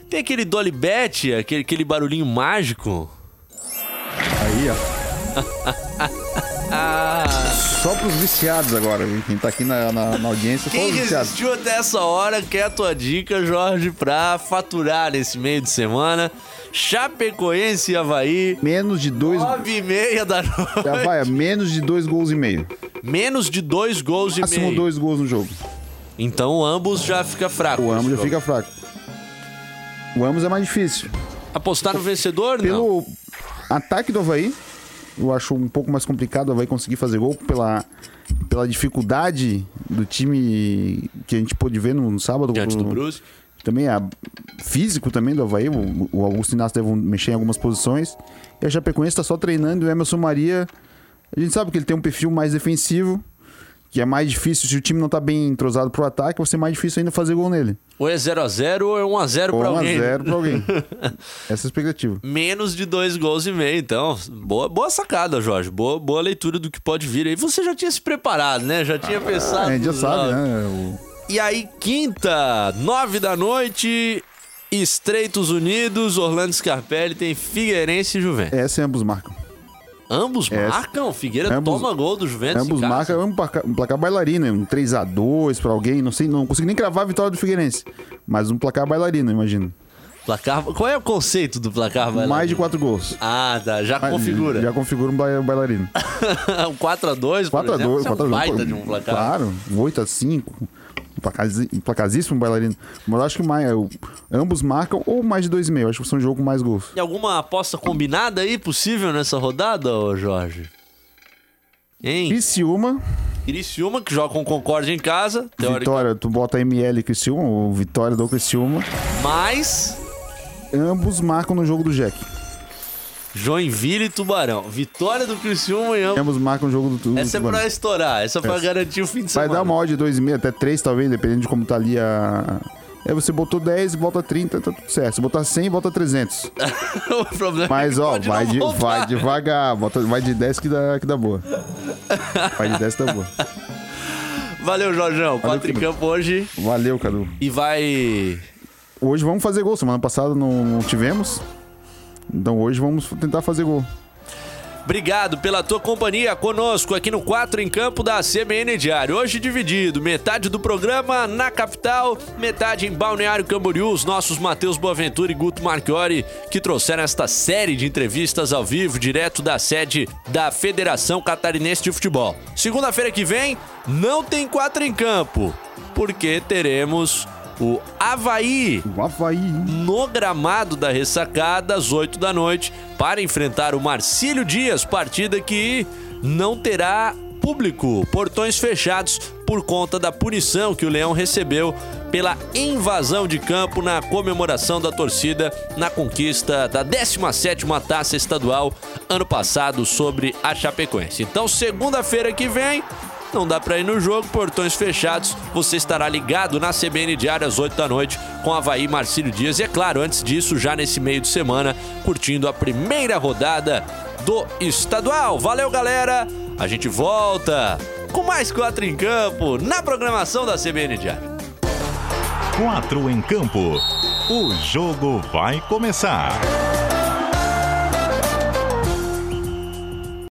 Tem aquele Dolly Bet, aquele, aquele barulhinho mágico. Aí, ó. Só pros viciados agora, viu? Quem tá aqui na, na, na audiência, só Quem os viciados. resistiu até essa hora quer a tua dica, Jorge, pra faturar nesse meio de semana. Chapecoense e Havaí. Menos de dois. 9 e meia da noite. É menos de dois gols e meio. Menos de dois gols e Máximo meio. dois gols no jogo. Então ambos já fica fraco. O ambos já fica fraco. O ambos é mais difícil. Apostar no vencedor, não? Pelo ataque do Havaí, eu acho um pouco mais complicado o Havaí conseguir fazer gol pela, pela dificuldade do time que a gente pôde ver no, no sábado. Diante o- do Brusque. Também a físico também do Havaí. O, o Augusto Inácio deve mexer em algumas posições. E a Chapecoense está só treinando. E o Emerson Maria, a gente sabe que ele tem um perfil mais defensivo. Que é mais difícil, se o time não tá bem entrosado pro ataque, vai ser mais difícil ainda fazer gol nele. Ou é 0x0 ou é 1x0 Ou pra 1 a alguém. 0 pra alguém. Essa é a expectativa. Menos de dois gols e meio, então. Boa, boa sacada, Jorge. Boa, boa leitura do que pode vir aí. Você já tinha se preparado, né? Já tinha pensado. a gente já sabe, né? O- E aí, quinta, nove da noite, Estreitos Unidos, Orlando Scarpelli tem Figueirense e Juventus. Essa ambos marcam. Ambos Essa- marcam? Figueira Ambos- toma gol do Juventus Ambos marcam é um placar, um placar bailarino, um 3x2 pra alguém. Não sei, não consigo nem cravar a vitória do Figueirense. Mas um placar bailarino, imagino. Placar... Qual é o conceito do placar? Lá? Mais de 4 gols. Ah, tá. Já Ah, configura. Já configura um ba- bailarino. um 4x2, 4x2, é um 4x2. baita de um placar. Claro, 8x5. Placarzíssimo bailarino. Mas acho que mais, eu- ambos marcam ou mais de 2,5. Acho que são um jogo com mais gols. E alguma aposta combinada aí possível nessa rodada, ô Jorge? Hein? Criciúma, Criciúma, que joga com Concórdia em casa. Vitória, tu bota ML Criciúma, ou Vitória do Criciúma. Mas Ambos marcam no jogo do Jack. Joinville e Tubarão. Vitória do Criciúma ambos. Ambos marcam o jogo do, do Essa é Tubarão. pra estourar, essa é pra garantir o fim de Vai semana. dar uma odd de 2,5 até 3, talvez, dependendo de como tá ali a. É, você botou 10 e volta 30, tá tudo certo. Se botar 100, volta 300. o problema Mas, é que ó, vai, de- vai devagar. Bota, vai de 10 que dá, que dá boa. Vai de 10 que dá boa. Valeu, Jorjão. Quatro em campo hoje. Valeu, Cadu. E vai. Hoje vamos fazer gol. Semana passada não, não tivemos. Então hoje vamos tentar fazer gol. Obrigado pela tua companhia conosco aqui no 4 em Campo da CBN Diário. Hoje dividido, metade do programa na capital, metade em Balneário Camboriú, os nossos Matheus Boaventura e Guto Marchiori, que trouxeram esta série de entrevistas ao vivo, direto da sede da Federação Catarinense de Futebol. Segunda-feira que vem, não tem 4 em Campo, porque teremos o Havaí, O Havaí. no gramado da ressacada às 8 da noite para enfrentar o Marcílio Dias, partida que não terá público, portões fechados por conta da punição que o Leão recebeu pela invasão de campo na comemoração da torcida na conquista da 17ª Taça Estadual ano passado sobre a Chapecoense. Então, segunda-feira que vem, não dá pra ir no jogo, portões fechados. Você estará ligado na CBN Diário às 8 da noite com Havaí Marcílio Dias. E é claro, antes disso, já nesse meio de semana, curtindo a primeira rodada do estadual. Valeu, galera! A gente volta com mais quatro em campo na programação da CBN Diário. 4 em campo. O jogo vai começar.